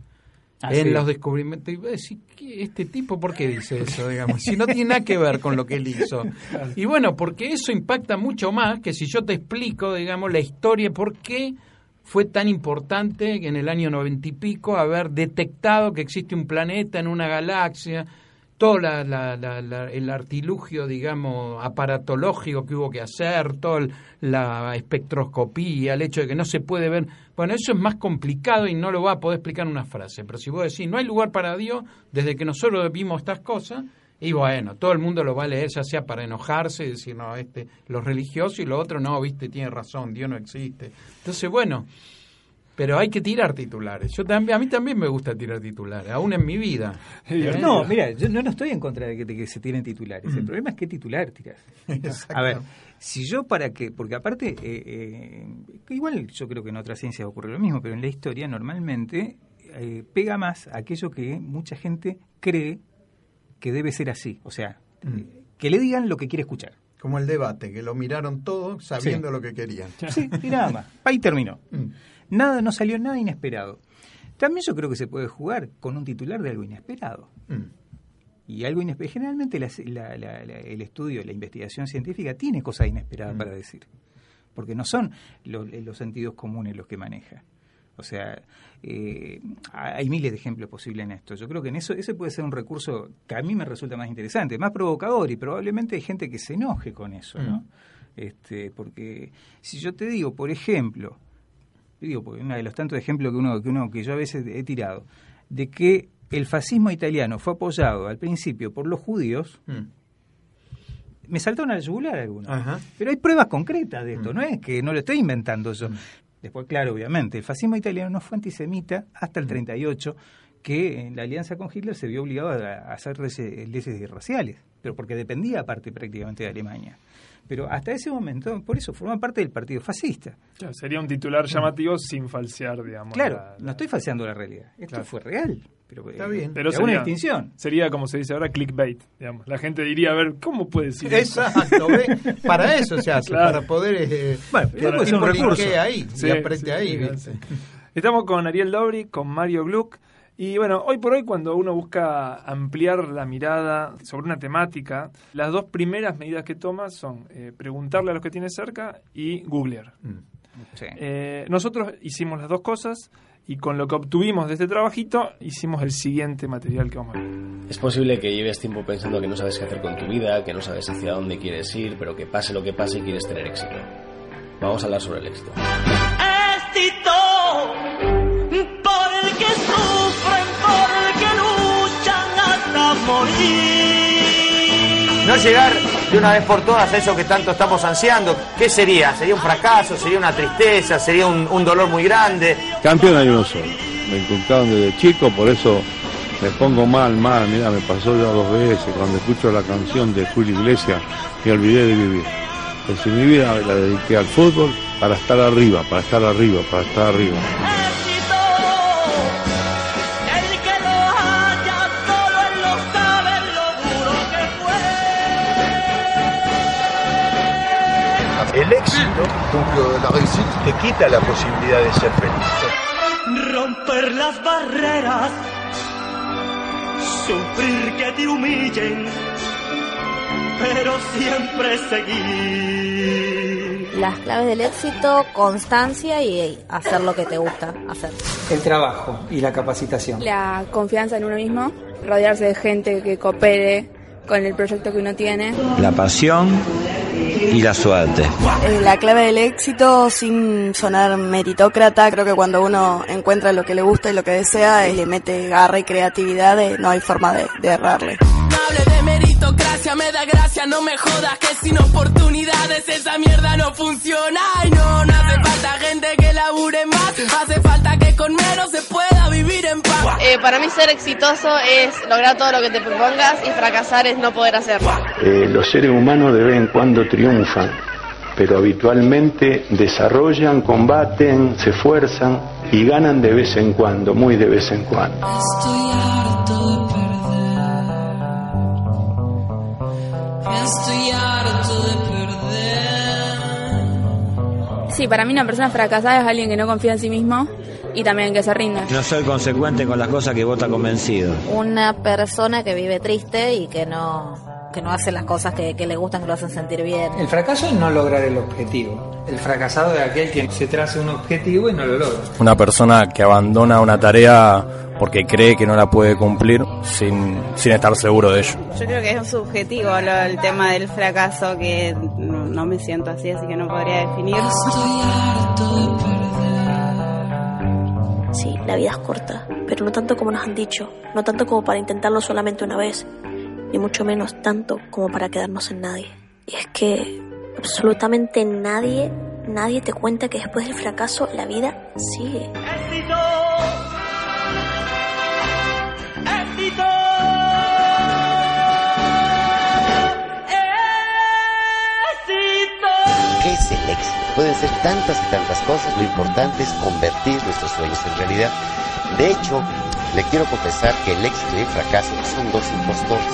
en los descubrimientos. Y vos decís, ¿qué- ¿este tipo por qué dice eso? digamos Si no tiene nada que ver con lo que él hizo. Y bueno, porque eso impacta mucho más que si yo te explico, digamos, la historia, por qué fue tan importante en el año noventa y pico haber detectado que existe un planeta en una galaxia, todo la- la- la- el artilugio, digamos, aparatológico que hubo que hacer, toda la espectroscopía, el hecho de que no se puede ver. Bueno, eso es más complicado y no lo va a poder explicar en una frase. Pero si vos decís, no hay lugar para Dios, desde que nosotros vimos estas cosas, y bueno, todo el mundo lo va a leer, ya sea para enojarse y decir, no, este, los religiosos y lo otro, no, viste, tiene razón, Dios no existe. Entonces, bueno, pero hay que tirar titulares. Yo también, a mí también me gusta tirar titulares, aún en mi vida. [LAUGHS] ¿Eh? No, mira, yo no, no estoy en contra de que, de que se tiren titulares. Mm. El problema es qué titular tiras. [LAUGHS] A ver, si yo para que, porque aparte, eh, eh, igual yo creo que en otras ciencias ocurre lo mismo, pero en la historia normalmente eh, pega más aquello que mucha gente cree que debe ser así. O sea, Mm. que le digan lo que quiere escuchar. Como el debate, que lo miraron todos sabiendo lo que querían. Sí, y nada más. [LAUGHS] Ahí terminó. Mm. Nada, no salió nada inesperado. También yo creo que se puede jugar con un titular de algo inesperado. Mm. Y algo inesperado. Generalmente la- la- la- la- el estudio, la investigación científica tiene cosas inesperadas para decir. Porque no son lo- los sentidos comunes los que maneja. O sea, eh, hay miles de ejemplos posibles en esto. Yo creo que en eso ese puede ser un recurso que a mí me resulta más interesante, más provocador y probablemente hay gente que se enoje con eso, ¿no? Mm. Este, porque si yo te digo, por ejemplo, te digo, porque uno de los tantos ejemplos que uno que uno que yo a veces he tirado, de que el fascismo italiano fue apoyado al principio por los judíos, Mm. me saltaron al yugular algunos. Pero hay pruebas concretas de esto, Mm. no es que no lo estoy inventando yo. Después, claro, obviamente, el fascismo italiano no fue antisemita hasta Mm. el 38, que en la alianza con Hitler se vio obligado a hacer leyes, raciales, pero porque dependía aparte prácticamente de Alemania. Pero hasta ese momento, por eso, forma parte del partido fascista. Claro, sería un titular llamativo sin falsear, digamos. Claro, la- no estoy falseando la realidad. Esto Claro. fue real. Pero, Está eh, bien. Pero hago una sería, distinción. sería, como se dice ahora, clickbait. Digamos. La gente diría, a ver, ¿cómo puede decir eso? Exacto, ¿ve? Para eso se hace, Claro. para poder eh, Bueno, puede ser un recurso. ahí Sí, y sí, ahí. Estamos con Ariel Dobri, con Mario Gluck. Y bueno, hoy por hoy cuando uno busca ampliar la mirada sobre una temática, las dos primeras medidas que toma son eh, preguntarle a los que tiene cerca y googlear. Mm. Sí. Eh, nosotros hicimos las dos cosas y con lo que obtuvimos de este trabajito hicimos el siguiente material que vamos a ver. Es posible que lleves tiempo pensando que no sabes qué hacer con tu vida, que no sabes hacia dónde quieres ir, pero que pase lo que pase quieres tener éxito. Vamos a hablar sobre el éxito. éxito por el que sufren, por el que luchan hasta morir. No llegar de una vez por todas a eso que tanto estamos ansiando? ¿Qué sería? ¿Sería un fracaso? ¿Sería una tristeza? ¿Sería un, dolor muy grande? Campeón hay uno solo. Me inculcaron desde chico, por eso me pongo mal, mal. Mira, me pasó ya dos veces. Cuando escucho la canción de Julio Iglesias, me olvidé de vivir. Pues mi vida la dediqué al fútbol para estar arriba, para estar arriba, para estar arriba. El éxito, donc la réussite, te quita la posibilidad de ser feliz. Romper las barreras, sufrir que te humillen, pero siempre seguir. Las claves del éxito, constancia y hacer lo que te gusta hacer. El trabajo y la capacitación. La confianza en uno mismo, rodearse de gente que coopere con el proyecto que uno tiene. La pasión y la suerte. Eh, La clave del éxito, sin sonar meritócrata, creo que cuando uno encuentra lo que le gusta y lo que desea, le mete garra y creatividad, eh, no hay forma de, de errarle. Me da gracia, no me jodas que sin oportunidades esa mierda no funciona. Ay no, no hace falta gente que labure más, hace falta que con menos se pueda vivir en paz. Eh, para mí ser exitoso es lograr todo lo que te propongas y fracasar es no poder hacerlo. Eh, los seres humanos de vez en cuando triunfan, pero habitualmente desarrollan, combaten, se esfuerzan y ganan de vez en cuando, muy de vez en cuando. Estoy harto Estoy harto de perder. Sí, para mí una persona fracasada es alguien que no confía en sí mismo y también que se rinde. No soy consecuente con las cosas que vos estás convencido. Una persona que vive triste y que no que no hace las cosas que, que le gustan, que lo hacen sentir bien. El fracaso es no lograr el objetivo. El fracasado es aquel que se traza un objetivo y no lo logra. Una persona que abandona una tarea porque cree que no la puede cumplir sin, sin estar seguro de ello. Yo creo que es subjetivo lo- el tema del fracaso, que no, no me siento así, así que no podría definir. Sí, la vida es corta, pero no tanto como nos han dicho, no tanto como para intentarlo solamente una vez, ni mucho menos tanto como para quedarnos en nadie. Y es que absolutamente nadie, nadie te cuenta que después del fracaso la vida sigue. Éxito. Éxito. Éxito. ¿Qué es el éxito? Pueden ser tantas y tantas cosas, lo importante es convertir nuestros sueños en realidad. De hecho, le quiero confesar que el éxito y el fracaso son dos impostores.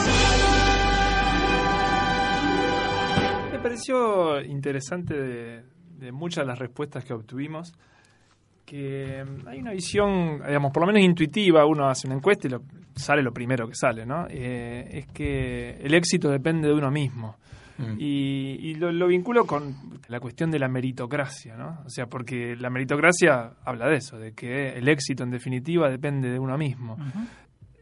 Me pareció interesante de, de muchas de las respuestas que obtuvimos que mm, hay una visión, digamos, por lo menos intuitiva, uno hace una encuesta y lo- sale lo primero que sale, ¿no? Eh, es que el éxito depende de uno mismo. Y, y lo, lo vinculo con la cuestión de la meritocracia, ¿no? O sea, porque la meritocracia habla de eso, de que el éxito en definitiva depende de uno mismo.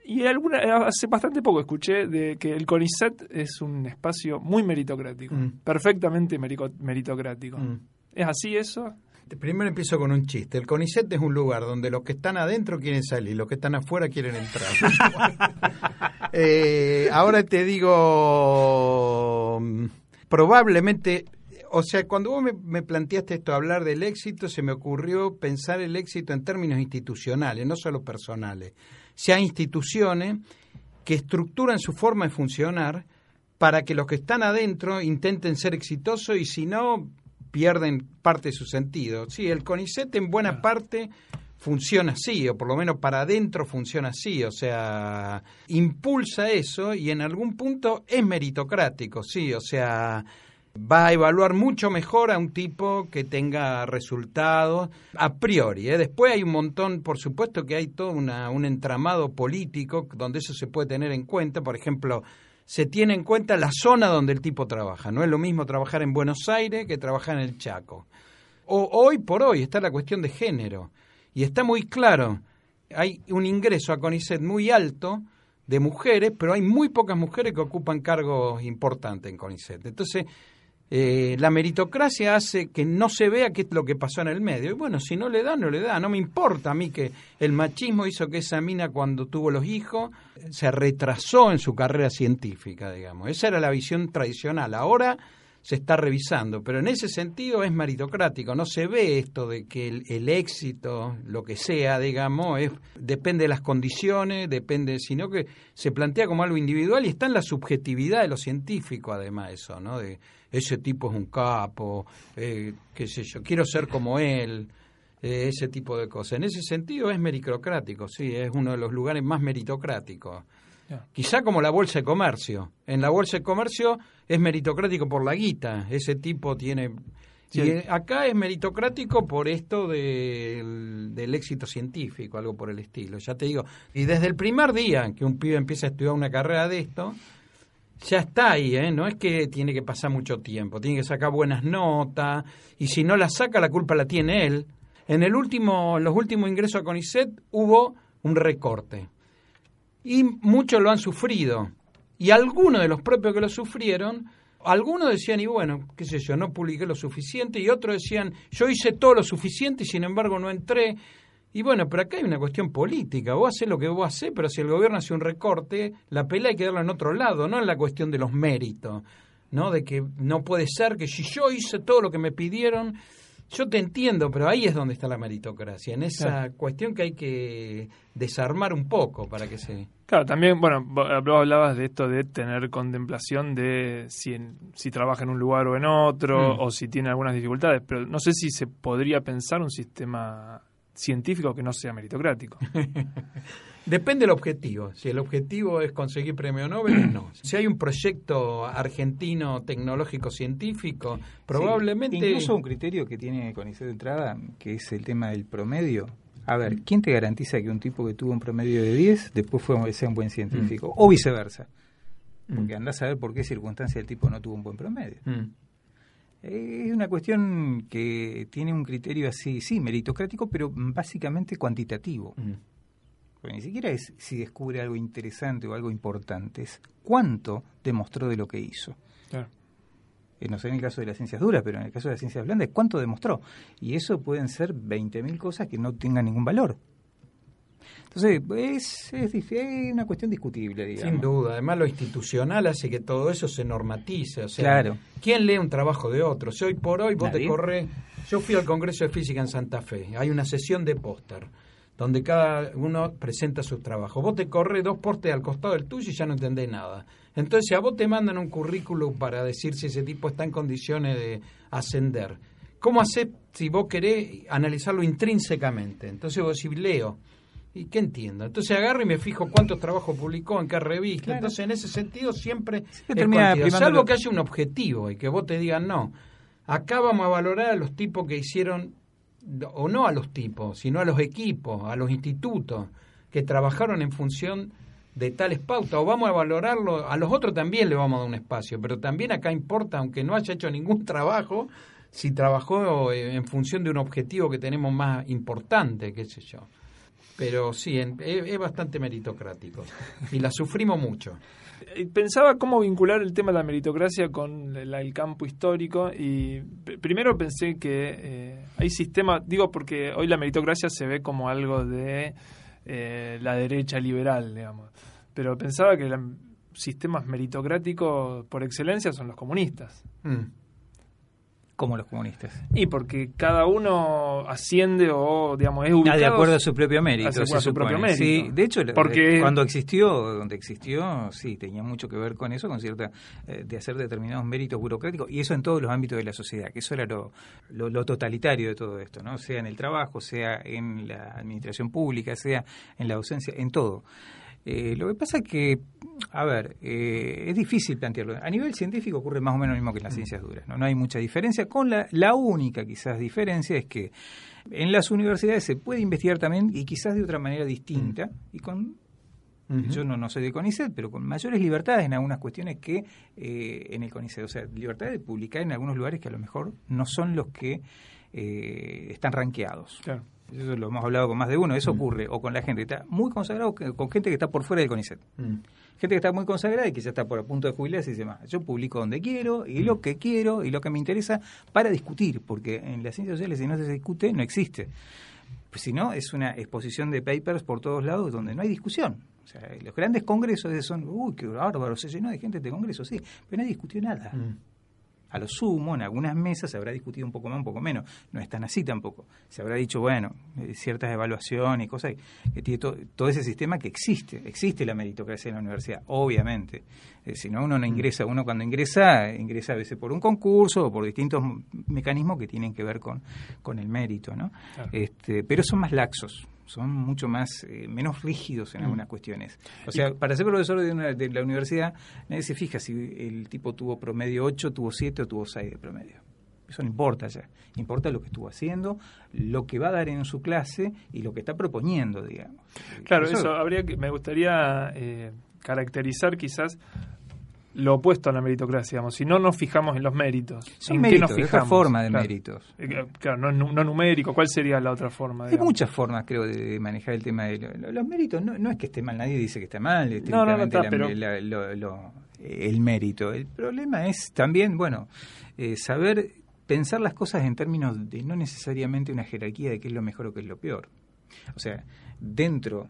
Y alguna, hace bastante poco escuché de que el CONICET es un espacio muy meritocrático, Mm. perfectamente merico- meritocrático. Mm. ¿Es así eso? Primero empiezo con un chiste. El CONICET es un lugar donde los que están adentro quieren salir, los que están afuera quieren entrar. [LAUGHS] Eh, ahora te digo, probablemente, o sea, cuando vos me, me planteaste esto, hablar del éxito, se me ocurrió pensar el éxito en términos institucionales, no solo personales. Si hay instituciones que estructuran su forma de funcionar para que los que están adentro intenten ser exitosos y si no, pierden parte de su sentido. Sí, el CONICET en buena parte funciona así, o por lo menos para adentro funciona así, o sea, impulsa eso y en algún punto es meritocrático, sí, o sea, va a evaluar mucho mejor a un tipo que tenga resultados a priori. ¿eh? Después hay un montón, por supuesto que hay todo una, un entramado político donde eso se puede tener en cuenta, por ejemplo, se tiene en cuenta la zona donde el tipo trabaja. No es lo mismo trabajar en Buenos Aires que trabajar en el Chaco. O, hoy por hoy está la cuestión de género. Y está muy claro, hay un ingreso a CONICET muy alto de mujeres, pero hay muy pocas mujeres que ocupan cargos importantes en CONICET. Entonces, Eh, la meritocracia hace que no se vea qué es lo que pasó en el medio. Y bueno, si no le da, no le da. No me importa a mí que el machismo hizo que esa mina cuando tuvo los hijos se retrasó en su carrera científica, digamos. Esa era la visión tradicional. Ahora se está revisando, pero en ese sentido es meritocrático. No se ve esto de que el, el éxito, lo que sea, digamos, es, depende de las condiciones, depende, sino que se plantea como algo individual y está en la subjetividad de los científicos, además, eso, ¿no? De ese tipo es un capo, eh, qué sé yo, quiero ser como él. eh, ese tipo de cosas. En ese sentido es meritocrático, sí, es uno de los lugares más meritocráticos. Quizá como la bolsa de comercio. En la bolsa de comercio es meritocrático por la guita. Ese tipo tiene. Sí. Y eh, acá es meritocrático por esto del, del éxito científico, algo por el estilo. Ya te digo. Y desde el primer día que un pibe empieza a estudiar una carrera de esto, ya está ahí, ¿eh? No es que tiene que pasar mucho tiempo. Tiene que sacar buenas notas. Y si no la saca, la culpa la tiene él. En, el último, los últimos ingresos a CONICET hubo un recorte y muchos lo han sufrido. Y algunos de los propios que lo sufrieron, algunos decían, y bueno, qué sé yo, no publiqué lo suficiente, y otros decían, yo hice todo lo suficiente y sin embargo no entré. Y bueno, pero acá hay una cuestión política. Vos haces lo que vos haces, pero si el gobierno hace un recorte, la pelea hay que darla en otro lado, no en la cuestión de los méritos, ¿no? De que no puede ser que si yo hice todo lo que me pidieron, yo te entiendo, pero ahí es donde está la meritocracia, en esa Claro. cuestión que hay que desarmar un poco para que se... Claro, también, bueno, vos vos hablabas de esto de tener contemplación de si, en- si trabaja en un lugar o en otro, Mm. o si tiene algunas dificultades, pero no sé si se podría pensar un sistema científico que no sea meritocrático. [LAUGHS] Depende del objetivo. Si el objetivo es conseguir premio Nobel, [CLEARS THROAT] no. Si hay un proyecto argentino tecnológico científico, probablemente... Sí, incluso un criterio que tiene CONICET de entrada, que es el tema del promedio. A ver, ¿quién te garantiza que un tipo que tuvo un promedio de 10 después fue, sea un buen científico? O viceversa. Porque andás a ver por qué circunstancia el tipo no tuvo un buen promedio. Mm. Es una cuestión que tiene un criterio así, sí, meritocrático, pero básicamente cuantitativo. Porque ni siquiera es si descubre algo interesante o algo importante, es cuánto demostró de lo que hizo. Claro. Eh, no sé en el caso de las ciencias duras, pero en el caso de las ciencias blandas, ¿cuánto demostró? Y eso pueden ser 20.000 cosas que no tengan ningún valor. Entonces, es, es, una cuestión discutible, digamos. Sin duda, además lo institucional hace que todo eso se normatice. O sea, Claro. ¿quién lee un trabajo de otro? Si hoy por hoy vos te corres. Yo fui al Congreso de Física en Santa Fe. Hay una sesión de póster donde cada uno presenta sus trabajos. Vos te corres dos postes al costado del tuyo y ya no entendés nada. Entonces, si a vos te mandan un currículum para decir si ese tipo está en condiciones de ascender, ¿cómo hacer si vos querés analizarlo intrínsecamente? Entonces vos decís, leo. ¿Y qué entiendo? Entonces agarro y me fijo cuántos trabajos publicó, en qué revista. Claro. Entonces, en ese sentido, siempre que es Salvo que haya un objetivo y que vos te digan, no, acá vamos a valorar a los tipos que hicieron, o no a los tipos, sino a los equipos, a los institutos, que trabajaron en función de tales pautas, o vamos a valorarlo, a los otros también le vamos a dar un espacio, pero también acá importa, aunque no haya hecho ningún trabajo, si trabajó eh, en función de un objetivo que tenemos más importante, qué sé yo. Pero sí, en- es, es bastante meritocrático. Y la sufrimos mucho. Eh, Pensaba cómo vincular el tema de la meritocracia con la- el campo histórico y pr- primero pensé que eh, hay sistemas, digo porque hoy la meritocracia se ve como algo de eh, la derecha liberal, digamos, pero pensaba que los sistemas meritocráticos por excelencia son los comunistas. Como los comunistas. Y porque cada uno asciende o, digamos, es ubicado... Ah, de acuerdo a su propio mérito. de acuerdo se a su propio mérito. Sí, de hecho, Porque- cuando existió, donde existió, sí, tenía mucho que ver con eso, con cierta, eh, de hacer determinados méritos burocráticos, y eso en todos los ámbitos de la sociedad, que eso era lo, lo, lo totalitario de todo esto, ¿no? Sea en el trabajo, sea en la administración pública, sea en la docencia, en todo. Eh, lo que pasa es que, a ver, eh, es difícil plantearlo. A nivel científico ocurre más o menos lo mismo que en las ciencias duras. No, no hay mucha diferencia. Con la, la única quizás diferencia es que en las universidades se puede investigar también y quizás de otra manera distinta y con yo no, no soy de CONICET, pero con mayores libertades en algunas cuestiones que eh, en el CONICET. O sea, libertad de publicar en algunos lugares que a lo mejor no son los que eh, están rankeados. Claro. Eso lo hemos hablado con más de uno. Eso ocurre o con la gente que está muy consagrada o que- con gente que está por fuera del CONICET. Gente que está muy consagrada y que ya está por a punto de jubilarse y dice más. Yo publico donde quiero y lo que quiero y lo que me interesa para discutir, porque en las ciencias sociales si no se discute no existe. Pues si no, es una exposición de papers por todos lados donde no hay discusión. O sea, los grandes congresos son, uy, qué bárbaro, se llenó de gente este congreso, sí, pero nadie discutió nada. A lo sumo, en algunas mesas se habrá discutido un poco más, un poco menos. No es tan así tampoco. Se habrá dicho, bueno, eh, ciertas evaluaciones y cosas que tiene to- todo ese sistema que existe. Existe la meritocracia en la universidad, obviamente. Eh, si no, uno no ingresa. Uno cuando ingresa, ingresa a veces por un concurso o por distintos mecanismos que tienen que ver con, con el mérito, ¿no? Claro. Este, pero son más laxos. Son mucho más, eh, menos rígidos en Mm. algunas cuestiones. O sea, para ser profesor de, una- de la universidad, nadie se fija si el tipo tuvo promedio 8, tuvo 7 o tuvo 6 de promedio. Eso no importa ya. Importa lo que estuvo haciendo, lo que va a dar en su clase y lo que está proponiendo, digamos. Claro, Eso- eso, habría que, me gustaría eh, caracterizar quizás lo opuesto a la meritocracia, digamos, si no nos fijamos en los méritos. Son ¿En méritos, qué nos fijamos? forma de Claro. méritos. Eh, Claro, no, nu- no numérico, ¿cuál sería la otra forma? Hay muchas formas, creo, de manejar el tema de lo- lo- los méritos. No, no es que esté mal, nadie dice que está mal, es No, no, está, la- pero- la- lo- lo- el mérito. El problema es también, bueno, eh, saber pensar las cosas en términos de no necesariamente una jerarquía de qué es lo mejor o qué es lo peor. O sea, dentro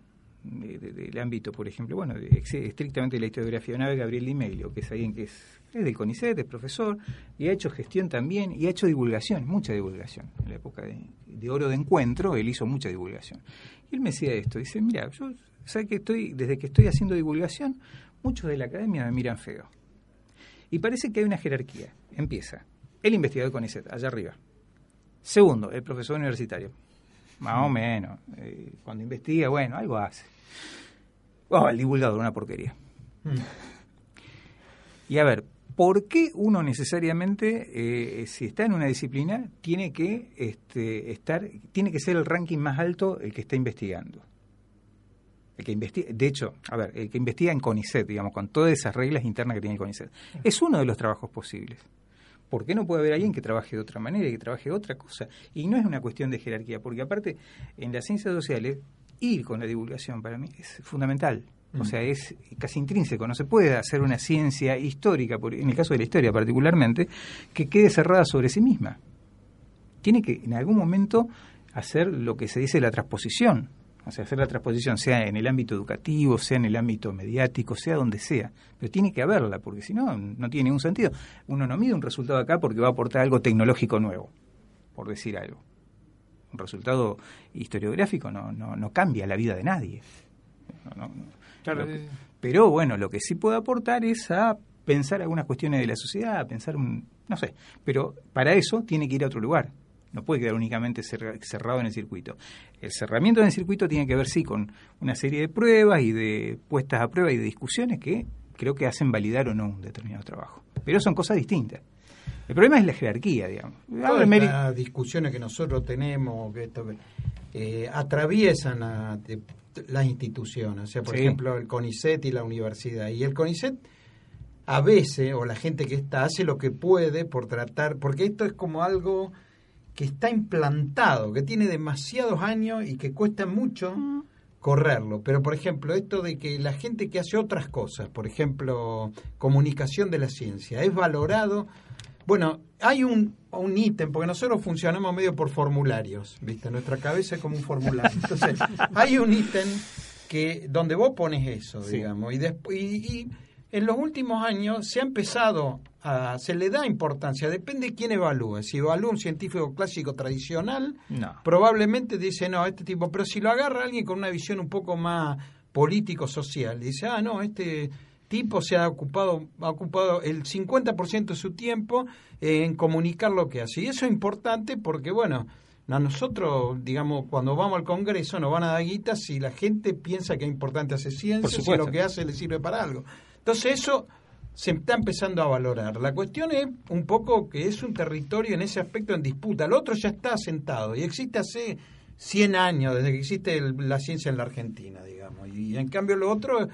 de- de- del ámbito, por ejemplo, bueno, de- estrictamente de la historiografía, una vez Gabriel Di Meglio, que es alguien que es, es del CONICET, es profesor, y ha hecho gestión también, y ha hecho divulgación, mucha divulgación. En la época de, de oro de encuentro, él hizo mucha divulgación. Y él me decía esto, dice, mira, yo sé que estoy, desde que estoy haciendo divulgación, muchos de la academia me miran feo. Y parece que hay una jerarquía. Empieza el investigador CONICET, allá arriba. Segundo, el profesor universitario. Más o menos. Eh, cuando investiga, bueno, algo hace. Oh, el divulgador, una porquería. Y a ver, ¿por qué uno necesariamente, eh, si está en una disciplina, tiene que este, estar, tiene que ser el ranking más alto el que está investigando? El que investiga, de hecho, a ver, el que investiga en CONICET, digamos, con todas esas reglas internas que tiene el CONICET, es uno de los trabajos posibles. ¿Por qué no puede haber alguien que trabaje de otra manera y que trabaje de otra cosa? Y no es una cuestión de jerarquía, porque aparte, en las ciencias sociales, ir con la divulgación para mí es fundamental. O sea, es casi intrínseco. No se puede hacer una ciencia histórica, en el caso de la historia particularmente, que quede cerrada sobre sí misma. Tiene que en algún momento hacer lo que se dice la transposición. O sea, hacer la transposición, sea en el ámbito educativo, sea en el ámbito mediático, sea donde sea. Pero tiene que haberla, porque si no, no tiene ningún sentido. Uno no mide un resultado acá porque va a aportar algo tecnológico nuevo, por decir algo. Un resultado historiográfico no, no, no cambia la vida de nadie. No. Claro, que- eh. pero bueno, lo que sí puede aportar es a pensar algunas cuestiones de la sociedad, a pensar un, no sé, pero para eso tiene que ir a otro lugar. No puede quedar únicamente cerra- cerrado en el circuito. El cerramiento en el circuito tiene que ver, sí, con una serie de pruebas y de puestas a prueba y de discusiones que creo que hacen validar o no un determinado trabajo. Pero son cosas distintas. El problema es la jerarquía, digamos. Las discusiones que nosotros tenemos, que esto, eh, atraviesan a de- las instituciones, o sea, por Sí. ejemplo, el CONICET y la universidad. Y el CONICET a veces, o la gente que está, hace lo que puede por tratar, porque esto es como algo que está implantado, que tiene demasiados años y que cuesta mucho correrlo. Pero, por ejemplo, esto de que la gente que hace otras cosas, por ejemplo, comunicación de la ciencia, es valorado. Bueno, hay un, un ítem, porque nosotros funcionamos medio por formularios, ¿viste? Nuestra cabeza es como un formulario. Entonces, hay un ítem que donde vos pones eso, Sí. digamos, y, después, y, y en los últimos años se ha empezado a, se le da importancia, depende de quién evalúe, si evalúa un científico clásico tradicional, No. probablemente dice, no, este tipo, pero si lo agarra alguien con una visión un poco más político-social, dice, ah, no, este tipo se ha ocupado, ha ocupado el 50% de su tiempo en comunicar lo que hace. Y eso es importante porque, bueno, a nosotros, digamos, cuando vamos al Congreso nos van a dar guitas si la gente piensa que es importante hacer ciencia, si lo que hace le sirve para algo. Entonces eso se está empezando a valorar. La cuestión es un poco que es un territorio en ese aspecto en disputa. El otro ya está asentado y existe hace 100 años desde que existe el- la ciencia en la Argentina, digamos. Y en cambio lo otro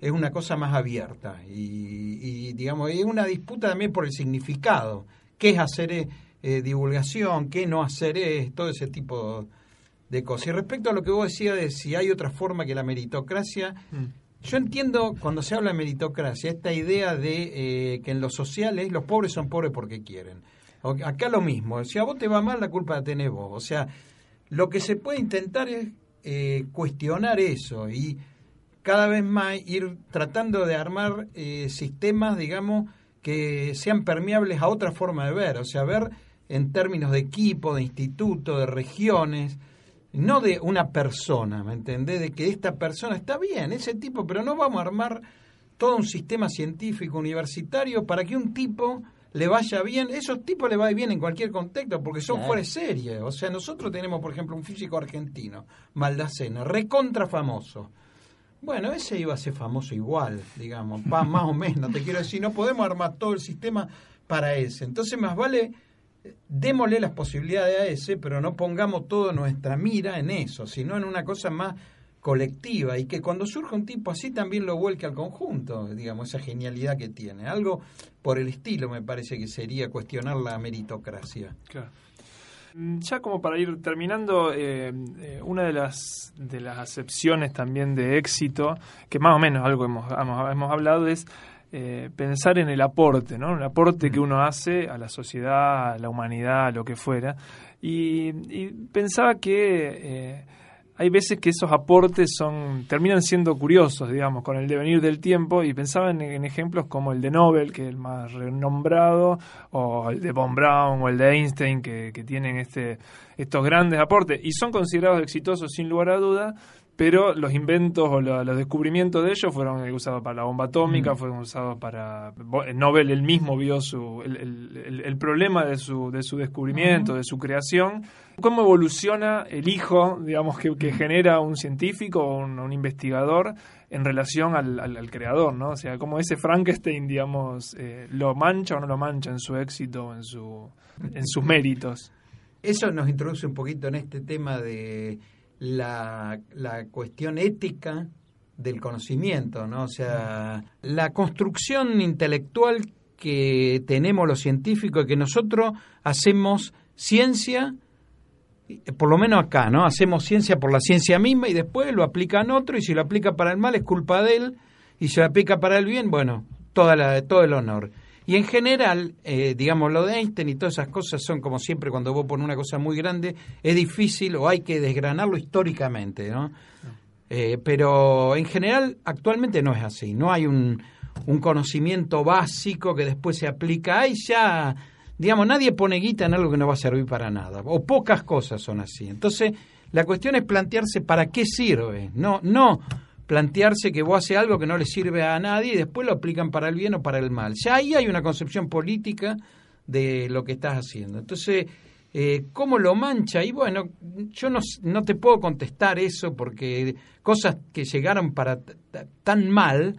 es una cosa más abierta y, y, digamos, es una disputa también por el significado. ¿Qué es hacer eh, eh, divulgación? ¿Qué no hacer es? Todo ese tipo de cosas. Y respecto a lo que vos decías de si hay otra forma que la meritocracia, yo entiendo cuando se habla de meritocracia esta idea de eh, que en los sociales los pobres son pobres porque quieren. O- Acá lo mismo, si a vos te va mal, la culpa la tenés vos. O sea, lo que se puede intentar es eh, cuestionar eso y cada vez más ir tratando de armar eh, sistemas, digamos, que sean permeables a otra forma de ver, o sea, ver en términos de equipo, de instituto, de regiones, no de una persona, ¿me entendés? De que esta persona está bien, ese tipo, pero no vamos a armar todo un sistema científico universitario para que un tipo le vaya bien, esos tipos le va bien en cualquier contexto porque son fuera serie. O sea, nosotros tenemos, por ejemplo, un físico argentino, Maldacena, recontra famoso. Bueno, ese iba a ser famoso igual, digamos, va más o menos, te quiero decir, no podemos armar todo el sistema para ese. Entonces, más vale, eh, démosle las posibilidades a ese, pero no pongamos toda nuestra mira en eso, sino en una cosa más colectiva y que cuando surja un tipo así también lo vuelque al conjunto, digamos, esa genialidad que tiene. Algo por el estilo me parece que sería cuestionar la meritocracia. Claro. Mm, Ya como para ir terminando, eh, eh, una de las, de las acepciones también de éxito, que más o menos algo hemos, hemos, hemos hablado, es eh, pensar en el aporte, ¿no? El aporte que uno hace a la sociedad, a la humanidad, a lo que fuera. Y, y pensaba que eh, hay veces que esos aportes son terminan siendo curiosos, digamos, con el devenir del tiempo, y pensaba en, en ejemplos como el de Nobel, que es el más renombrado, o el de Von Braun o el de Einstein, que, que tienen este, estos grandes aportes, y son considerados exitosos sin lugar a duda, pero los inventos o lo- los descubrimientos de ellos fueron usados para la bomba atómica, Mm. fueron usados para... Nobel él mismo vio su, el, el- el- el problema de su, de su descubrimiento, de su creación. ¿Cómo evoluciona el hijo, digamos, que, que genera un científico o un, un investigador en relación al, al- al creador, ¿no? O sea, cómo ese Frankenstein, digamos, eh, lo mancha o no lo mancha en su éxito, en, su, en sus méritos. Eso nos introduce un poquito en este tema de la, la cuestión ética del conocimiento, ¿no? O sea, la construcción intelectual que tenemos los científicos, que nosotros hacemos ciencia, por lo menos acá, ¿no? Hacemos ciencia por la ciencia misma y después lo aplican otro y si lo aplica para el mal es culpa de él y si lo aplica para el bien, bueno, toda la, todo el honor. Y en general, eh, digamos, lo de Einstein y todas esas cosas son como siempre cuando vos pones una cosa muy grande, es difícil o hay que desgranarlo históricamente, ¿no? Eh, pero en general actualmente no es así, no hay un, un conocimiento básico que después se aplica, ahí ya, digamos, nadie pone guita en algo que no va a servir para nada, o pocas cosas son así. Entonces, la cuestión es plantearse para qué sirve, no, no plantearse que vos haces algo que no le sirve a nadie y después lo aplican para el bien o para el mal. Ya ahí hay una concepción política de lo que estás haciendo. Entonces, eh, ¿cómo lo mancha? Y bueno, yo no, no te puedo contestar eso porque cosas que llegaron para tan mal,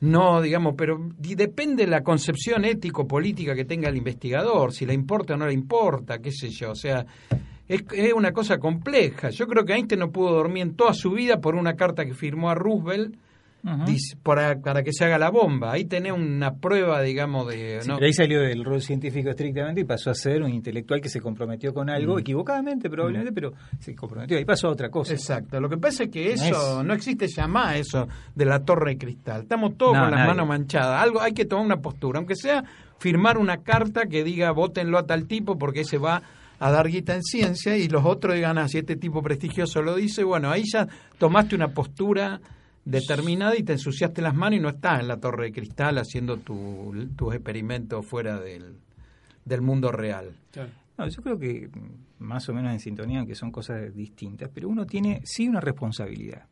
no, digamos, pero depende de la concepción ético-política que tenga el investigador, si le importa o no le importa, qué sé yo, o sea, es, es una cosa compleja. Yo creo que Einstein no pudo dormir en toda su vida por una carta que firmó a Roosevelt para, para que se haga la bomba. Ahí tenés una prueba, digamos, de... Sí, ¿no? pero ahí salió del rol científico estrictamente y pasó a ser un intelectual que se comprometió con algo, equivocadamente probablemente, pero se comprometió. Ahí pasó a otra cosa. Exacto. Lo que pasa es que No eso es- no existe ya más, eso de la torre de cristal. Estamos todos No, con las nadie. manos manchadas. Algo hay que tomar una postura, aunque sea firmar una carta que diga votenlo a tal tipo porque ese va a dar guita en ciencia y los otros digan, ah, si este tipo prestigioso lo dice, bueno, ahí ya tomaste una postura determinada y te ensuciaste las manos y no estás en la torre de cristal haciendo tu- tus experimentos fuera del, del mundo real. No, yo creo que más o menos en sintonía, aunque son cosas distintas, pero uno tiene sí una responsabilidad.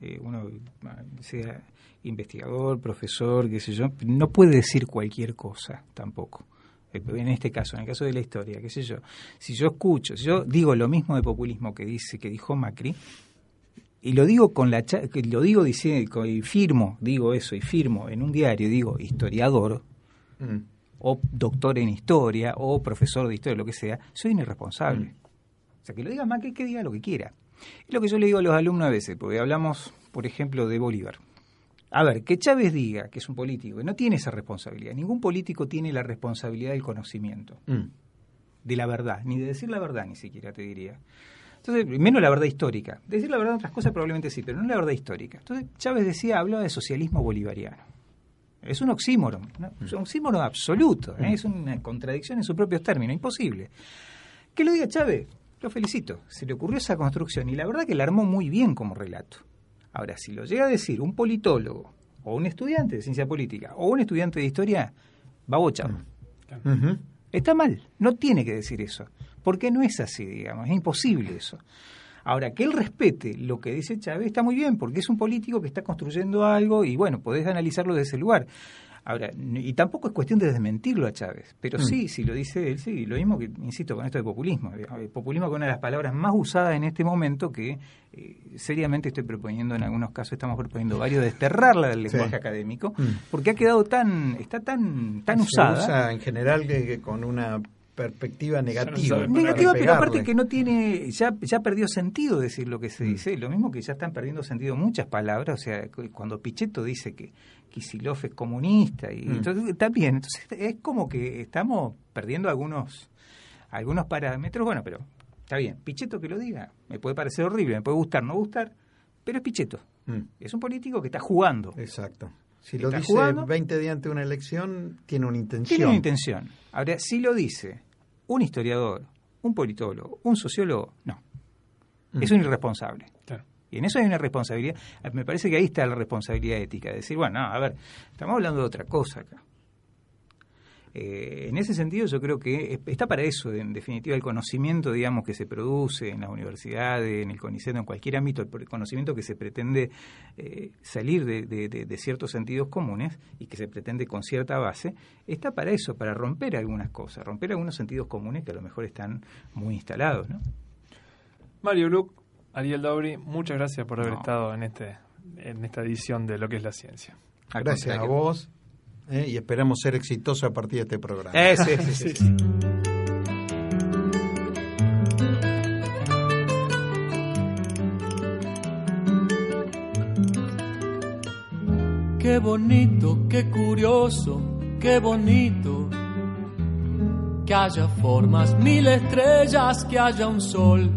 Eh, uno, ah, sea investigador, profesor, qué sé yo, no puede decir cualquier cosa tampoco. Eh, En este caso, en el caso de la historia, qué sé yo, si yo escucho, si yo digo lo mismo de populismo que dice que dijo Macri, y lo digo con la que lo digo diciendo y firmo, digo eso y firmo en un diario, digo historiador, Mm. o doctor en historia, o profesor de historia, lo que sea, soy un irresponsable. O sea, que lo diga Macri, que diga lo que quiera. Es lo que yo le digo a los alumnos a veces, porque hablamos, por ejemplo, de Bolívar. A ver, que Chávez diga que es un político, y no tiene esa responsabilidad. Ningún político tiene la responsabilidad del conocimiento, Mm. de la verdad, ni de decir la verdad ni siquiera te diría. Entonces, menos la verdad histórica. Decir la verdad otras cosas probablemente sí, pero no la verdad histórica. Entonces, Chávez decía, hablaba de socialismo bolivariano. Es un oxímoron, ¿no? es un oxímoron absoluto, ¿eh? es una contradicción en sus propios términos, imposible. Que lo diga Chávez, lo felicito, se le ocurrió esa construcción y la verdad que la armó muy bien como relato. Ahora, si lo llega a decir un politólogo, o un estudiante de ciencia política, o un estudiante de historia, va bochado. Está mal, no tiene que decir eso, porque no es así, digamos, es imposible eso. Ahora, que él respete lo que dice Chávez está muy bien, porque es un político que está construyendo algo y bueno, podés analizarlo desde ese lugar. Ahora, y tampoco es cuestión de desmentirlo a Chávez, pero sí, si lo dice él, sí, lo mismo que, insisto, con esto de populismo. El populismo que es una de las palabras más usadas en este momento que eh, seriamente estoy proponiendo, en algunos casos estamos proponiendo varios, desterrarla del lenguaje académico, porque ha quedado tan, está tan, tan Se usada. usa en general que, que con una perspectiva negativa. Negativa, pero aparte que no tiene, ya, ya perdió sentido decir lo que se dice, lo mismo que ya están perdiendo sentido muchas palabras, o sea, cu- cuando Pichetto dice que Kisilov es comunista, y Mm. entonces también, entonces es como que estamos perdiendo algunos, algunos parámetros, bueno, pero está bien, Pichetto que lo diga, me puede parecer horrible, me puede gustar, no gustar, pero es Pichetto, Mm. es un político que está jugando. Exacto. Si lo Está dice jugando. 20 días antes de una elección, tiene una intención. Tiene una intención. Ahora, si lo dice un historiador, un politólogo, un sociólogo, no. Mm. Es un irresponsable. Claro. Y en eso hay una responsabilidad. Me parece que ahí está la responsabilidad ética. De decir, bueno, no, a ver, estamos hablando de otra cosa acá. Eh, en ese sentido yo creo que es- está para eso, en definitiva, el conocimiento, digamos, que se produce en las universidades, en el CONICET, en cualquier ámbito, el conocimiento que se pretende eh, salir de, de- de- de ciertos sentidos comunes y que se pretende con cierta base, está para eso, para romper algunas cosas, romper algunos sentidos comunes que a lo mejor están muy instalados, ¿no? Mario Luc, Ariel Dobri, muchas gracias por haber No. estado en este en esta edición de lo que es la ciencia. Al Gracias a vos. Eh, y esperamos ser exitosos a partir de este programa. Eh, sí, sí, sí, sí. Qué bonito, qué curioso, qué bonito. Que haya formas, mil estrellas, que haya un sol.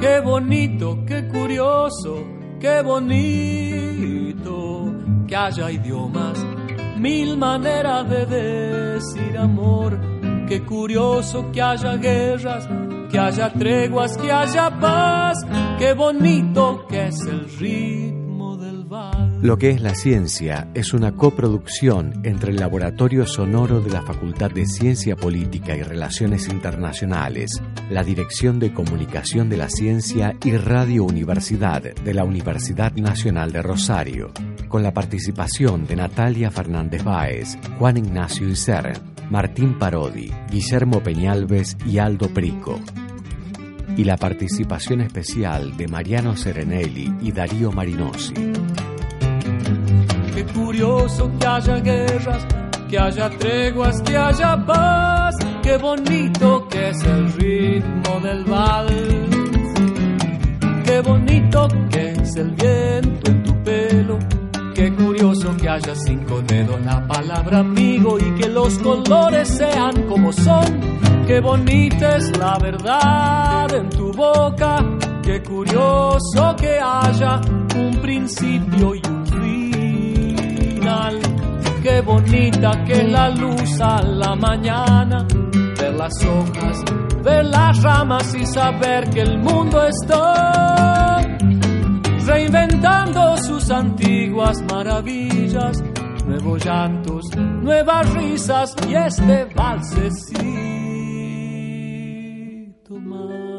Qué bonito, qué curioso, qué bonito. Que haya idiomas, mil maneras de decir amor. Qué curioso que haya guerras, que haya treguas, que haya paz. Qué bonito que es el ritmo. Lo que es la ciencia es una coproducción entre el Laboratorio Sonoro de la Facultad de Ciencia Política y Relaciones Internacionales, la Dirección de Comunicación de la Ciencia y Radio Universidad de la Universidad Nacional de Rosario, con la participación de Natalia Fernández Báez, Juan Ignacio Iser, Martín Parodi, Guillermo Peñalves y Aldo Prico y la participación especial de Mariano Serenelli y Darío Marinosi. Qué curioso que haya guerras, que haya treguas, que haya paz. Qué bonito que es el ritmo del vals. Qué bonito que es el viento en tu pelo. Qué curioso que haya cinco dedos la palabra amigo y que los colores sean como son. Qué bonita es la verdad en tu boca. Qué curioso que haya un principio y un Qué bonita que la luz a la mañana. Ver las hojas, ver las ramas y saber que el mundo está reinventando sus antiguas maravillas. Nuevos llantos, nuevas risas y este valsecito más.